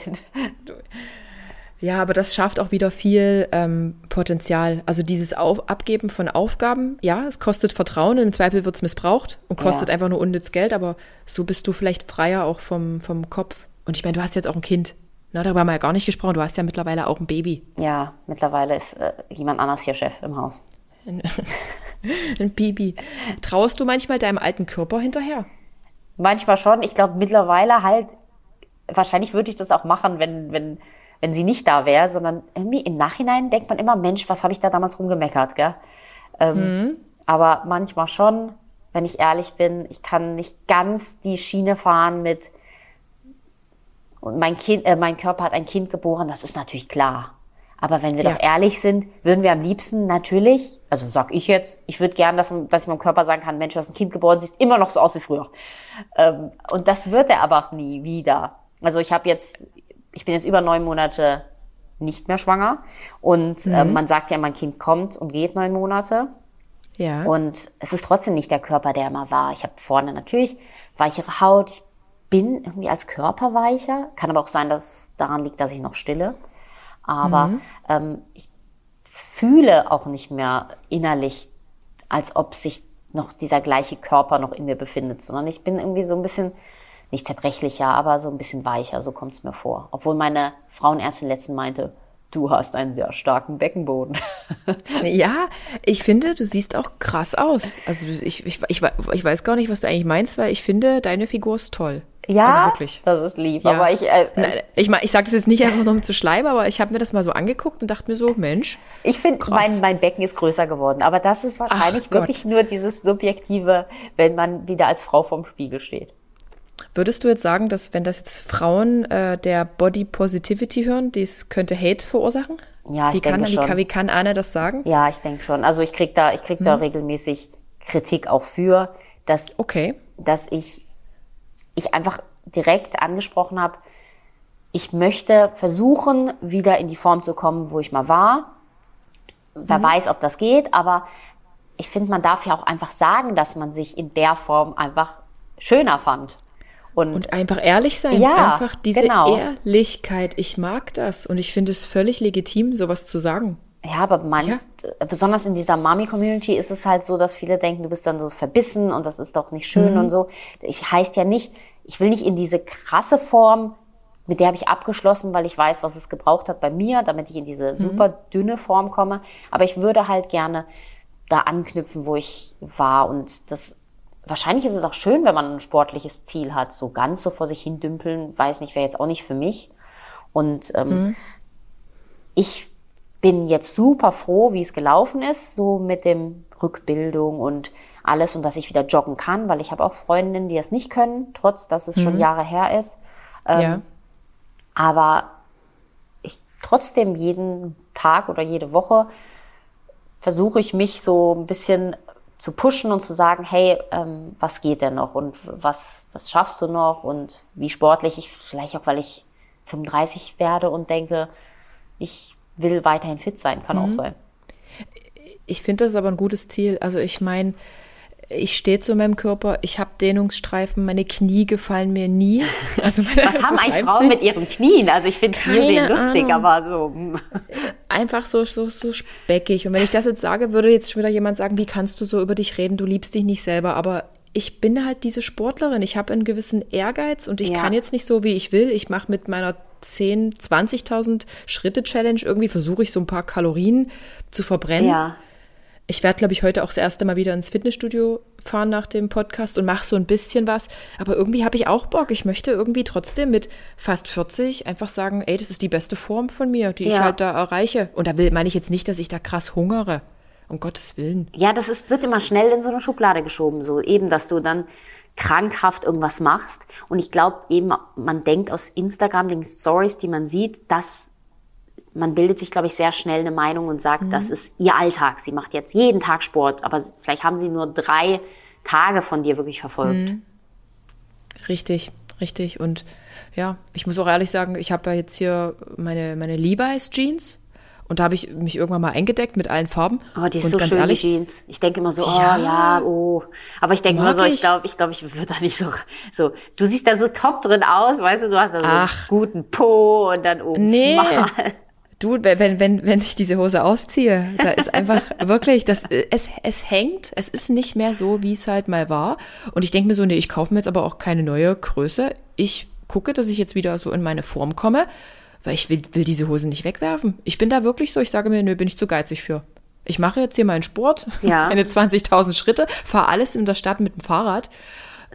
Ja, aber das schafft auch wieder viel ähm, Potenzial. Also dieses Auf Abgeben von Aufgaben, ja, es kostet Vertrauen, im Zweifel wird es missbraucht und kostet ja. einfach nur unnütz Geld, aber so bist du vielleicht freier auch vom, vom Kopf. Und ich meine, du hast jetzt auch ein Kind. Na, darüber haben wir ja gar nicht gesprochen. Du hast ja mittlerweile auch ein Baby. Ja, mittlerweile ist äh, jemand anders hier Chef im Haus. <laughs> ein Baby. Traust du manchmal deinem alten Körper hinterher? Manchmal schon. Ich glaube mittlerweile halt, wahrscheinlich würde ich das auch machen, wenn, wenn wenn sie nicht da wäre, sondern irgendwie im Nachhinein denkt man immer, Mensch, was habe ich da damals rumgemeckert, gell? Ähm, mhm. Aber manchmal schon, wenn ich ehrlich bin, ich kann nicht ganz die Schiene fahren mit und mein Kind, äh, mein Körper hat ein Kind geboren, das ist natürlich klar. Aber wenn wir ja. doch ehrlich sind, würden wir am liebsten natürlich, also sag ich jetzt, ich würde gern, dass, dass ich meinem Körper sagen kann, Mensch, du hast ein Kind geboren, siehst immer noch so aus wie früher. Ähm, und das wird er aber nie wieder. Also ich habe jetzt ich bin jetzt über neun Monate nicht mehr schwanger. Und mhm. äh, man sagt ja, mein Kind kommt und geht neun Monate. Ja. Und es ist trotzdem nicht der Körper, der immer war. Ich habe vorne natürlich weichere Haut. Ich bin irgendwie als Körper weicher. Kann aber auch sein, dass daran liegt, dass ich noch stille. Aber mhm. ähm, ich fühle auch nicht mehr innerlich, als ob sich noch dieser gleiche Körper noch in mir befindet, sondern ich bin irgendwie so ein bisschen nicht zerbrechlicher, aber so ein bisschen weicher, so kommt es mir vor. Obwohl meine Frauenärztin letzten meinte, du hast einen sehr starken Beckenboden. <laughs> ja, ich finde, du siehst auch krass aus. Also ich, ich, ich, ich weiß gar nicht, was du eigentlich meinst, weil ich finde, deine Figur ist toll. Ja, also wirklich. das ist lieb. Ja. Aber ich, äh, ich, ich, ich sage das jetzt nicht einfach nur um zu schleimen, aber ich habe mir das mal so angeguckt und dachte mir so, Mensch. Ich finde, mein, mein Becken ist größer geworden. Aber das ist wahrscheinlich Ach wirklich Gott. nur dieses Subjektive, wenn man wieder als Frau vorm Spiegel steht. Würdest du jetzt sagen, dass wenn das jetzt Frauen äh, der Body Positivity hören, dies könnte Hate verursachen? Ja, ich wie denke kann, schon. Wie kann, wie kann Anne das sagen? Ja, ich denke schon. Also ich krieg da, ich krieg da regelmäßig Kritik auch für, dass, Okay. dass ich, ich einfach direkt angesprochen habe, ich möchte versuchen, wieder in die Form zu kommen, wo ich mal war. Wer weiß, ob das geht, aber ich finde, man darf ja auch einfach sagen, dass man sich in der Form einfach schöner fand. Und, Und einfach ehrlich sein. Ja, einfach diese genau. Ehrlichkeit. Ich mag das. Und ich finde es völlig legitim, sowas zu sagen. Ja, aber man, Ja. besonders in dieser Mami-Community ist es halt so, dass viele denken, du bist dann so verbissen und das ist doch nicht schön Mhm. und so. Ich heißt ja nicht, ich will nicht in diese krasse Form, mit der habe ich abgeschlossen, weil ich weiß, was es gebraucht hat bei mir, damit ich in Mhm. diese super dünne Form komme. Aber ich würde halt gerne da anknüpfen, wo ich war und das Wahrscheinlich ist es auch schön, wenn man ein sportliches Ziel hat. So ganz so vor sich hin dümpeln, weiß nicht, wäre jetzt auch nicht für mich. Und ähm, ich bin jetzt super froh, wie es gelaufen ist, so mit dem Rückbildung und alles und dass ich wieder joggen kann, weil ich habe auch Freundinnen, die das nicht können, trotz dass es schon Jahre her ist. Ähm, ja. Aber ich trotzdem jeden Tag oder jede Woche versuche ich mich so ein bisschen zu pushen und zu sagen, hey, ähm, was geht denn noch und was, was schaffst du noch und wie sportlich ich, vielleicht auch, weil ich 35 werde und denke, ich will weiterhin fit sein, kann auch sein. Ich finde das aber ein gutes Ziel. Also ich meine, ich stehe zu meinem Körper, ich habe Dehnungsstreifen, meine Knie gefallen mir nie. <laughs> Also meine, Was haben eigentlich Frauen mit ihren Knien? Also ich finde Knie sehen lustig, Ahnung. aber so. mm. einfach so, so, so speckig. Und wenn ich das jetzt sage, würde jetzt schon wieder jemand sagen, wie kannst du so über dich reden? Du liebst dich nicht selber. Aber ich bin halt diese Sportlerin. Ich habe einen gewissen Ehrgeiz und ich Ja. kann jetzt nicht so, wie ich will. Ich mache mit meiner 10, 20.000 Schritte Challenge irgendwie, versuche ich so ein paar Kalorien zu verbrennen. Ja. Ich werde, glaube ich, heute auch das erste Mal wieder ins Fitnessstudio fahren nach dem Podcast und mache so ein bisschen was. Aber irgendwie habe ich auch Bock. Ich möchte irgendwie trotzdem mit fast 40 einfach sagen, ey, das ist die beste Form von mir, die ich Ja. halt da erreiche. Und da will, meine ich jetzt nicht, dass ich da krass hungere. Um Gottes Willen. Ja, das ist, wird immer schnell in so eine Schublade geschoben, so eben, dass du dann krankhaft irgendwas machst. Und ich glaube eben, man denkt aus Instagram, den Stories, die man sieht, dass man bildet sich, glaube ich, sehr schnell eine Meinung und sagt, das ist ihr Alltag. Sie macht jetzt jeden Tag Sport, aber vielleicht haben sie nur drei Tage von dir wirklich verfolgt. Richtig, richtig. Und ja, ich muss auch ehrlich sagen, ich habe ja jetzt hier meine, meine Levi's Jeans. Und da habe ich mich irgendwann mal eingedeckt mit allen Farben. Oh, die ist und so ganz schön, ehrlich, die Jeans. Ich denke immer so, oh Ja. ja, oh. Aber ich denke immer so, ich glaube, ich glaube, ich würde da nicht so, so, du siehst da so top drin aus, weißt du, du hast da so einen Ach. guten Po und dann oben Nee. Du, wenn, wenn, wenn ich diese Hose ausziehe, da ist einfach <laughs> wirklich, das, es, es hängt, es ist nicht mehr so, wie es halt mal war. Und ich denke mir so, nee, ich kaufe mir jetzt aber auch keine neue Größe. Ich gucke, dass ich jetzt wieder so in meine Form komme, weil ich will, will diese Hose nicht wegwerfen. Ich bin da wirklich so, ich sage mir, nö, bin ich zu geizig für. Ich mache jetzt hier meinen Sport, <laughs> Ja. meine 20.000 Schritte, fahre alles in der Stadt mit dem Fahrrad.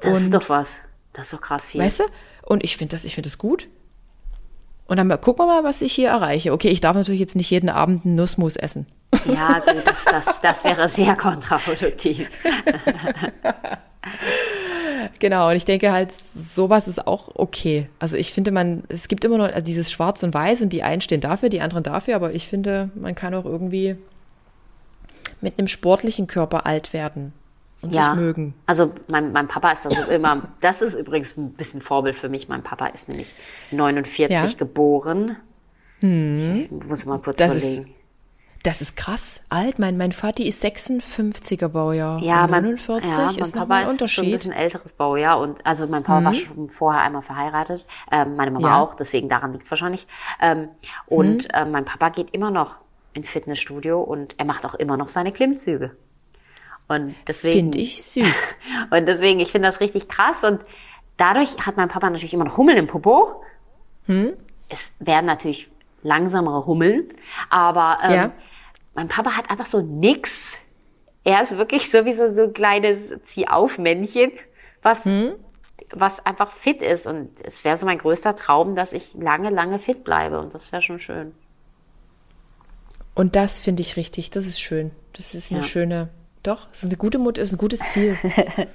Das ist Und- doch was. Das ist doch krass viel. Weißt du? Und ich finde das, ich finde das gut. Und dann gucken wir mal, was ich hier erreiche. Okay, ich darf natürlich jetzt nicht jeden Abend einen Nussmus essen. Ja, das, das, das wäre sehr kontraproduktiv. <laughs> <laughs> Genau, und ich denke halt, sowas ist auch okay. Also ich finde, man, es gibt immer noch also dieses Schwarz und Weiß und die einen stehen dafür, die anderen dafür, aber ich finde, man kann auch irgendwie mit einem sportlichen Körper alt werden und Ja. sich mögen. Also mein, mein Papa ist also immer, das ist übrigens ein bisschen Vorbild für mich. Mein Papa ist nämlich 49 Ja. geboren. Ich muss mal kurz Das ist überlegen. Das ist krass alt. Mein, mein Vati ist 56er Baujahr. Ja, und mein, 49 ja, mein ist Papa ein ist schon ein Unterschied. Mhm. bisschen älteres Baujahr und also mein Papa war schon vorher einmal verheiratet, ähm, meine Mama Ja. auch, deswegen daran liegt es wahrscheinlich. Ähm, und Mhm. ähm, mein Papa geht immer noch ins Fitnessstudio und er macht auch immer noch seine Klimmzüge. Und deswegen Finde ich süß. <laughs> und deswegen, ich finde das richtig krass. Und dadurch hat mein Papa natürlich immer noch Hummeln im Popo. Hm? Es werden natürlich langsamere Hummeln, aber ähm, Ja. Mein Papa hat einfach so nix. Er ist wirklich sowieso so ein kleines Zieh-auf-Männchen, was, Hm? was einfach fit ist. Und es wäre so mein größter Traum, dass ich lange, lange fit bleibe. Und das wäre schon schön. Und das finde ich richtig. Das ist schön. Das ist eine Ja. schöne. Doch, es ist eine gute Mutter, ist ein gutes Ziel. <laughs>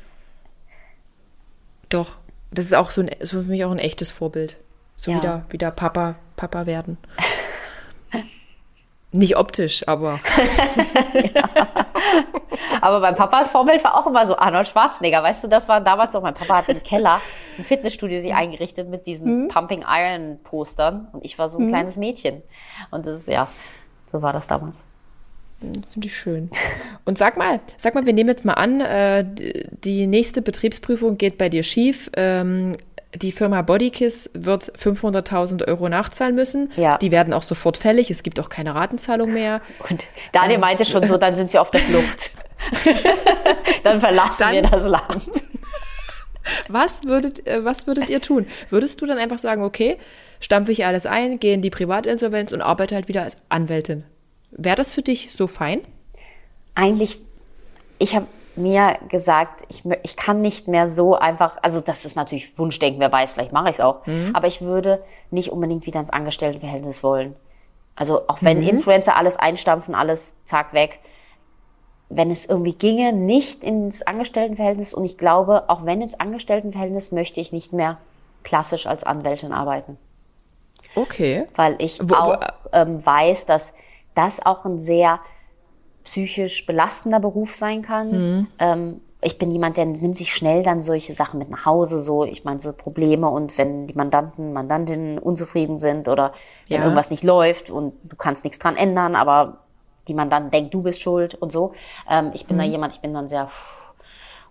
Doch. Das ist auch so, ein, so für mich auch ein echtes Vorbild. So Ja. wieder, wieder Papa, Papa werden. Nicht optisch, aber <laughs> Aber mein Papas Vorbild war auch immer so Arnold Schwarzenegger. Weißt du, das war damals noch, mein Papa hat im <laughs> Keller ein Fitnessstudio sich eingerichtet mit diesen Pumping Iron Postern. Und ich war so ein kleines Mädchen. Und das ist, ja, so war das damals. finde ich schön. Und sag mal, sag mal, wir nehmen jetzt mal an, äh, die- die nächste Betriebsprüfung geht bei dir schief. Ähm, die Firma Bodykiss wird 500.000 Euro nachzahlen müssen. Ja. Die werden auch sofort fällig. Es gibt auch keine Ratenzahlung mehr. Und Daniel meinte schon so, dann sind wir auf der Flucht. <laughs> dann verlassen Dann- wir das Land. Was würdet, äh, was würdet ihr tun? Würdest du dann einfach sagen, okay, stampfe ich alles ein, gehe in die Privatinsolvenz und arbeite halt wieder als Anwältin? Wäre das für dich so fein? eigentlich, ich habe mir gesagt, ich, ich kann nicht mehr so einfach, also das ist natürlich Wunschdenken, wer weiß, vielleicht mache ich es auch, aber ich würde nicht unbedingt wieder ins Angestelltenverhältnis wollen. Also auch wenn Influencer alles einstampfen, alles zack weg, wenn es irgendwie ginge, nicht ins Angestelltenverhältnis und ich glaube, auch wenn ins Angestelltenverhältnis möchte ich nicht mehr klassisch als Anwältin arbeiten Okay. weil ich Wo- wo- auch ähm, weiß, dass das auch ein sehr psychisch belastender Beruf sein kann. Mhm. Ähm, ich bin jemand, der nimmt sich schnell dann solche Sachen mit nach Hause, so, ich meine, so Probleme und wenn die Mandanten, Mandantinnen unzufrieden sind oder wenn Ja. irgendwas nicht läuft und du kannst nichts dran ändern, aber die Mandanten denkt, du bist schuld und so. Ähm, ich bin Mhm. da jemand, ich bin dann sehr,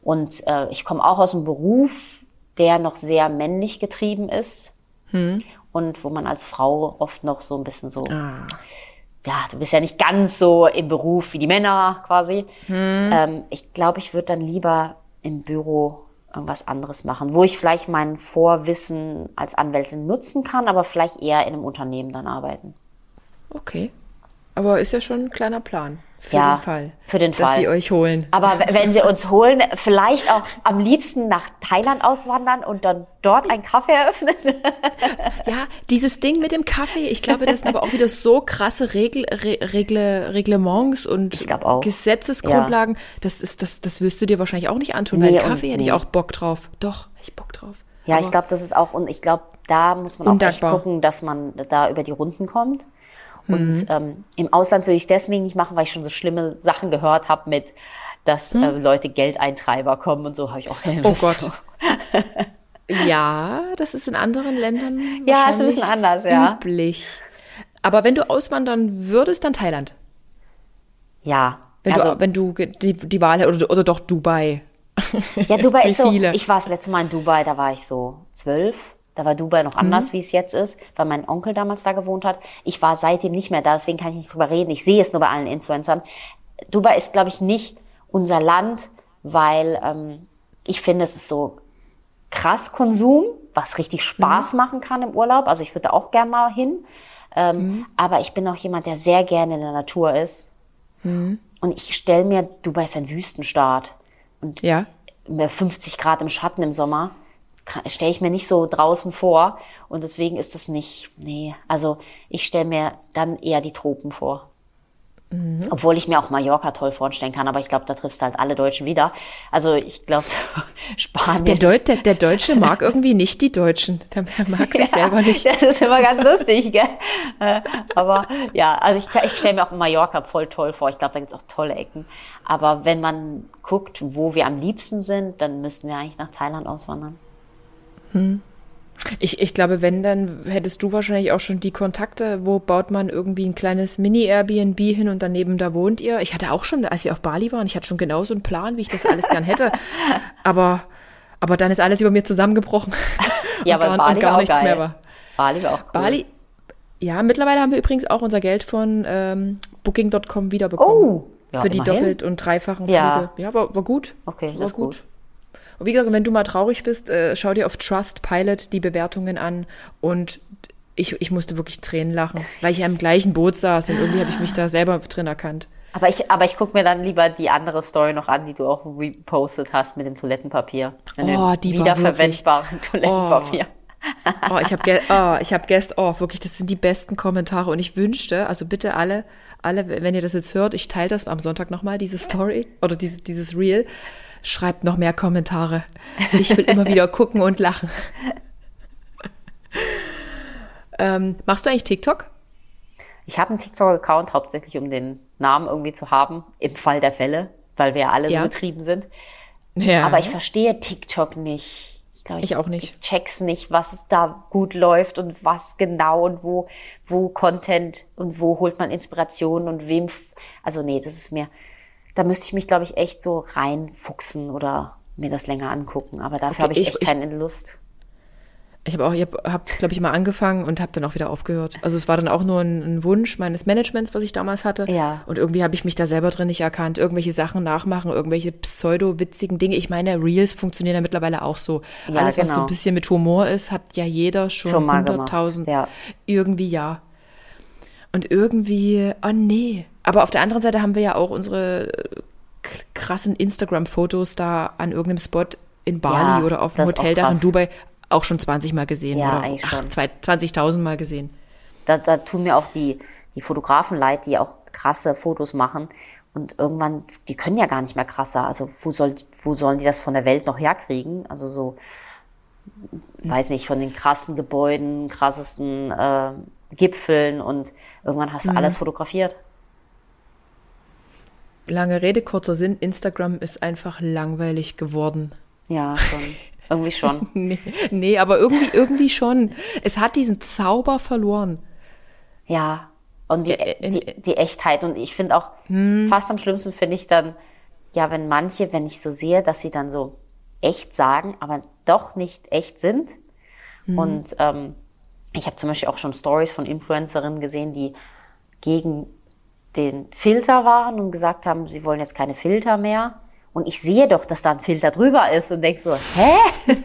und äh, ich komme auch aus einem Beruf, der noch sehr männlich getrieben ist Mhm. und wo man als Frau oft noch so ein bisschen so, Ah. Ja, du bist ja nicht ganz so im Beruf wie die Männer quasi. Hm. Ähm, ich glaube, ich würde dann lieber im Büro irgendwas anderes machen, wo ich vielleicht mein Vorwissen als Anwältin nutzen kann, aber vielleicht eher in einem Unternehmen dann arbeiten. Okay. Aber ist ja schon ein kleiner Plan. Für Ja, den Fall. für den dass Fall. sie euch holen. Aber <laughs> wenn sie uns holen, vielleicht auch am liebsten nach Thailand auswandern und dann dort einen Kaffee eröffnen. <laughs> Ja, dieses Ding mit dem Kaffee, ich glaube, das sind aber auch wieder so krasse Regel, Re, Regle, Reglements und Ich. Gesetzesgrundlagen. Das ist, das, das wirst du dir wahrscheinlich auch nicht antun, weil Nee, und- Kaffee hätte ich nee. auch Bock drauf. Doch, hätte ich Bock drauf. Ja, Aber- ich glaube, das ist auch, und ich glaube, da muss man auch gucken, dass man da über die Runden kommt. Mhm. Und ähm, im Ausland würde ich es deswegen nicht machen, weil ich schon so schlimme Sachen gehört habe mit, dass äh, Leute Geldeintreiber kommen und so habe ich auch keine Hm. Oh Lust Gott. Ja, das ist in anderen Ländern Ja, ist ein bisschen anders, ja. üblich. Aber wenn du auswandern würdest, dann Thailand. Ja. Wenn also, du, wenn du die, die Wahl oder, oder doch Dubai. ja, Dubai <laughs> ist so, viele. ich war das letzte Mal in Dubai, da war ich so zwölf. Da war Dubai noch Mhm. anders, wie es jetzt ist, weil mein Onkel damals da gewohnt hat. Ich war seitdem nicht mehr da, deswegen kann ich nicht drüber reden. Ich sehe es nur bei allen Influencern. Dubai ist, glaube ich, nicht unser Land, weil ähm, ich finde, es ist so krass Konsum, was richtig Spaß machen kann im Urlaub. Also ich würde da auch gern mal hin. Ähm, Aber ich bin auch jemand, der sehr gerne in der Natur ist. Und ich stelle mir, Dubai ist ein Wüstenstaat. Und Ja. mir 50 Grad im Schatten im Sommer stelle ich mir nicht so draußen vor. Und deswegen ist das nicht, nee. Also ich stelle mir dann eher die Tropen vor. Mhm. Obwohl ich mir auch Mallorca toll vorstellen kann, aber ich glaube, da triffst du halt alle Deutschen wieder. Also ich glaube, so <laughs> Spanien. Der, Deut, der, der Deutsche mag irgendwie nicht die Deutschen. Der mag sich <laughs> selber nicht. Das ist immer ganz lustig, gell? Äh, Aber ja, also ich, ich stelle mir auch Mallorca voll toll vor. Ich glaube, da gibt's auch tolle Ecken. Aber wenn man guckt, wo wir am liebsten sind, dann müssten wir eigentlich nach Thailand auswandern. Ich, ich glaube, wenn, dann hättest du wahrscheinlich auch schon die Kontakte, wo baut man irgendwie ein kleines Mini-Airbnb hin und daneben da wohnt ihr. Ich hatte auch schon, als wir auf Bali waren, ich hatte schon genau so einen Plan, wie ich das alles gern hätte. <laughs> Aber, aber dann ist alles über mir zusammengebrochen. <laughs> Ja, und aber gar, Bali und gar nichts geil. mehr war. Bali war auch cool. Bali, ja, mittlerweile haben wir übrigens auch unser Geld von ähm, Booking.com wiederbekommen. Oh, ja, für die immerhin. doppelt und dreifachen Ja. Flüge. Ja, war, war gut. Okay, war ist gut. Und wie gesagt, wenn du mal traurig bist, äh, schau dir auf Trustpilot die Bewertungen an und ich, ich musste wirklich Tränen lachen, weil ich ja im gleichen Boot saß und irgendwie habe ich mich da selber drin erkannt. Aber ich, aber ich gucke mir dann lieber die andere Story noch an, die du auch repostet hast mit dem Toilettenpapier. Mit Oh, die wiederverwendbaren Toilettenpapier. Oh, ich habe ge oh, ich hab gest oh, wirklich, das sind die besten Kommentare und ich wünschte, also bitte alle, alle, wenn ihr das jetzt hört, ich teile das am Sonntag nochmal, diese Story oder diese, dieses Reel. Schreibt noch mehr Kommentare. Ich will immer wieder gucken und lachen. <laughs> Ähm, machst du eigentlich TikTok? Ich habe einen TikTok-Account hauptsächlich, um den Namen irgendwie zu haben, im Fall der Fälle, weil wir alle Ja. so betrieben sind. Ja. Aber ich verstehe TikTok nicht. Ich glaube, Ich auch nicht. Ich check's nicht, was da gut läuft und was genau und wo, wo Content und wo holt man Inspiration und wem. Also nee, das ist mir, da müsste ich mich, glaube ich, echt so reinfuchsen oder mir das länger angucken. Aber dafür Okay, habe ich ich- echt ich- keine Lust. Ich habe auch, ich habe, hab, glaube ich, mal angefangen und habe dann auch wieder aufgehört. Also es war dann auch nur ein, ein Wunsch meines Managements, was ich damals hatte. Ja. Und irgendwie habe ich mich da selber drin nicht erkannt. Irgendwelche Sachen nachmachen, irgendwelche pseudo-witzigen Dinge. Ich meine, Reels funktionieren ja mittlerweile auch so. Ja, Alles, was so genau. ein bisschen mit Humor ist, hat ja jeder schon, Schon mal gemacht, 100.000. ja. Irgendwie ja. Und irgendwie, oh nee. Aber auf der anderen Seite haben wir ja auch unsere äh, krassen Instagram-Fotos da an irgendeinem Spot in Bali Ja, oder auf ist auch Hoteldach in. Dubai auch schon 20 Mal gesehen Ja, oder eigentlich ach, schon. zwei- 20.000 Mal gesehen. Da, da tun mir auch die, die Fotografen leid, die auch krasse Fotos machen. Und irgendwann, die können ja gar nicht mehr krasser. Also wo, soll, wo sollen die das von der Welt noch herkriegen? Also so, weiß nicht, von den krassen Gebäuden, krassesten äh, Gipfeln und irgendwann hast du alles fotografiert. Lange Rede, kurzer Sinn, Instagram ist einfach langweilig geworden. Ja, schon. Irgendwie schon. <laughs> Nee, nee aber irgendwie, irgendwie schon. Es hat diesen Zauber verloren. Ja, und die, in- die, die Echtheit. Und ich finde auch, fast am schlimmsten finde ich dann, ja, wenn manche, wenn ich so sehe, dass sie dann so echt sagen, aber doch nicht echt sind. Und ähm, ich habe zum Beispiel auch schon Stories von Influencerinnen gesehen, die gegen den Filter waren und gesagt haben, sie wollen jetzt keine Filter mehr. Und ich sehe doch, dass da ein Filter drüber ist und denke so, hä? <laughs>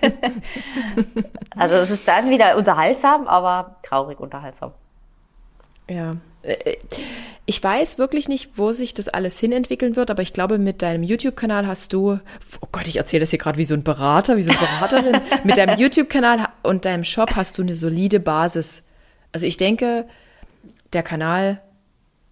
also es ist dann wieder unterhaltsam, aber traurig unterhaltsam. Ja. Äh, Ich weiß wirklich nicht, wo sich das alles hinentwickeln wird, aber ich glaube, mit deinem YouTube-Kanal hast du, oh Gott, ich erzähle das hier gerade wie so ein Berater, wie so eine Beraterin, <laughs> mit deinem YouTube-Kanal und deinem Shop hast du eine solide Basis. Also ich denke, der Kanal,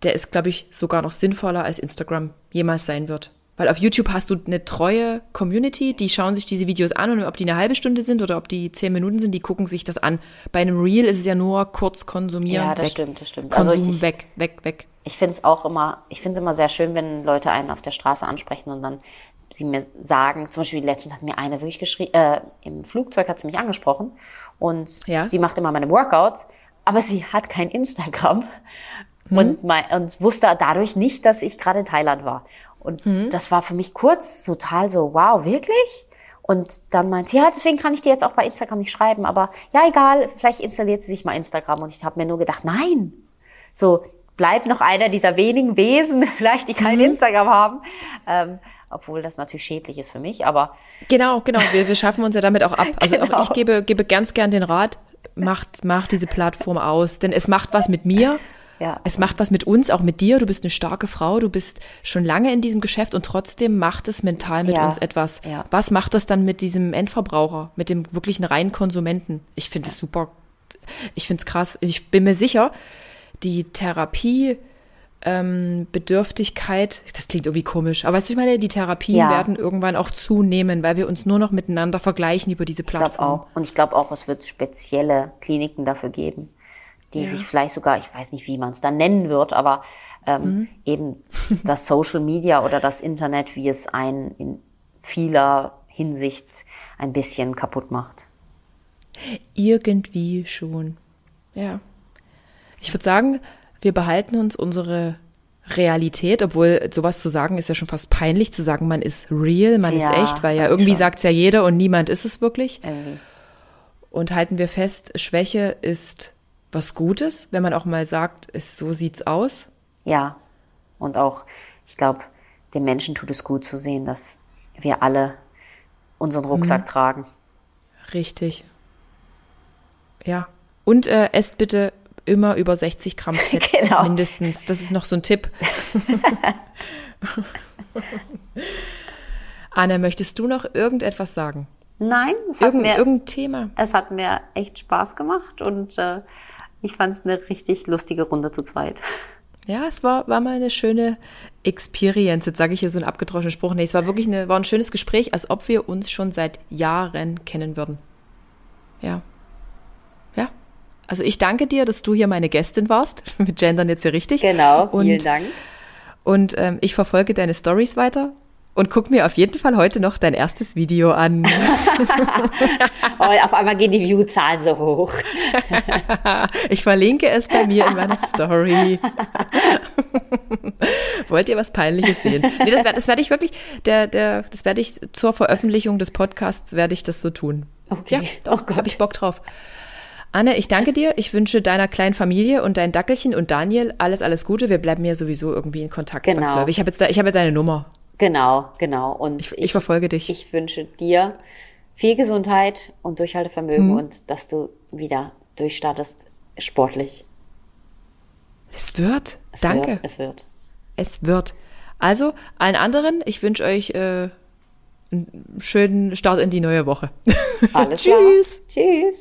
der ist, glaube ich, sogar noch sinnvoller als Instagram jemals sein wird. Weil auf YouTube hast du eine treue Community, die schauen sich diese Videos an und ob die eine halbe Stunde sind oder ob die zehn Minuten sind, die gucken sich das an. Bei einem Reel ist es ja nur kurz konsumieren, Ja, das weg. stimmt, das stimmt. Konsum Also ich- weg, weg, weg. ich finde es auch immer, ich finde es immer sehr schön, wenn Leute einen auf der Straße ansprechen und dann sie mir sagen, zum Beispiel letztens hat mir eine wirklich geschrieben, äh, im Flugzeug hat sie mich angesprochen und Ja. sie macht immer meine Workouts, aber sie hat kein Instagram und, mein, und wusste dadurch nicht, dass ich gerade in Thailand war. Und das war für mich kurz total so, wow, wirklich? Und dann meint sie, ja, deswegen kann ich dir jetzt auch bei Instagram nicht schreiben, aber ja, egal, vielleicht installiert sie sich mal Instagram. Und ich habe mir nur gedacht, nein, so bleibt noch einer dieser wenigen Wesen, <laughs> vielleicht die kein Instagram haben. Ähm, obwohl das natürlich schädlich ist für mich, aber Genau, genau. Wir, wir schaffen uns ja damit auch ab. <laughs> Also Genau. auch ich gebe, gebe ganz gern den Rat, macht, macht diese Plattform aus. Denn es macht was mit mir. Ja. Es macht was mit uns, auch mit dir. Du bist eine starke Frau. Du bist schon lange in diesem Geschäft und trotzdem macht es mental mit Ja. uns etwas. Ja. Was macht das dann mit diesem Endverbraucher, mit dem wirklichen reinen Konsumenten? Ich finde es super. Ich finde es krass. Ich bin mir sicher, die Therapie, ähm, Bedürftigkeit, das klingt irgendwie komisch, aber weißt du, ich meine, die Therapien Ja. werden irgendwann auch zunehmen, weil wir uns nur noch miteinander vergleichen über diese ich glaube Plattform. auch. Und ich glaube auch, es wird spezielle Kliniken dafür geben, die sich vielleicht sogar, ich weiß nicht, wie man es dann nennen wird, aber ähm, eben <laughs> das Social Media oder das Internet, wie es einen in vieler Hinsicht ein bisschen kaputt macht. Irgendwie schon. Ja. Ich würde sagen, wir behalten uns unsere Realität, obwohl sowas zu sagen ist ja schon fast peinlich, zu sagen, man ist real, man ist Ja, echt, weil ja irgendwie sagt es ja jeder und niemand ist es wirklich. Irgendwie. Und halten wir fest, Schwäche ist was Gutes, wenn man auch mal sagt, es, so sieht's aus. Ja, und auch, ich glaube, den Menschen tut es gut zu sehen, dass wir alle unseren Rucksack tragen. Richtig. Ja. Und äh, esst bitte immer über 60 Gramm <laughs> Fett Genau. mindestens. Das ist noch so ein Tipp. <laughs> Anne, möchtest du noch irgendetwas sagen? Nein, es hat, Irgend, mir, irgendein Thema? es hat mir echt Spaß gemacht und äh, ich fand es eine richtig lustige Runde zu zweit. Ja, es war, war mal eine schöne Experience. Jetzt sage ich hier so einen abgedroschenen Spruch. Nee, es war wirklich eine, war ein schönes Gespräch, als ob wir uns schon seit Jahren kennen würden. Ja. Ja. Also ich danke dir, dass du hier meine Gästin warst. <laughs> Mit Gendern jetzt hier richtig. Genau, vielen und, Dank. Und ähm, ich verfolge deine Stories weiter und guck mir auf jeden Fall heute noch dein erstes Video an. <laughs> oh, auf einmal gehen die View-Zahlen so hoch. <laughs> ich verlinke es bei mir in meiner Story. <laughs> Wollt ihr was Peinliches sehen? Nee, das werde das werd ich wirklich, der, der, das werde ich zur Veröffentlichung des Podcasts, werde ich das so tun. Okay. Ja, doch, oh habe ich Bock drauf. Anne, ich danke dir. Ich wünsche deiner kleinen Familie und dein Dackelchen und Daniel alles, alles Gute. Wir bleiben ja sowieso irgendwie in Kontakt. Genau. Ich habe jetzt, ich hab jetzt deine Nummer. Genau, genau. Und ich, ich, ich, verfolge dich. Ich wünsche dir viel Gesundheit und Durchhaltevermögen hm. und dass du wieder durchstartest sportlich. Es wird. Es Danke. Wird, es wird. Es wird. Also, allen anderen, ich wünsche euch äh, einen schönen Start in die neue Woche. <laughs> Alles Tschüss. Tschüss.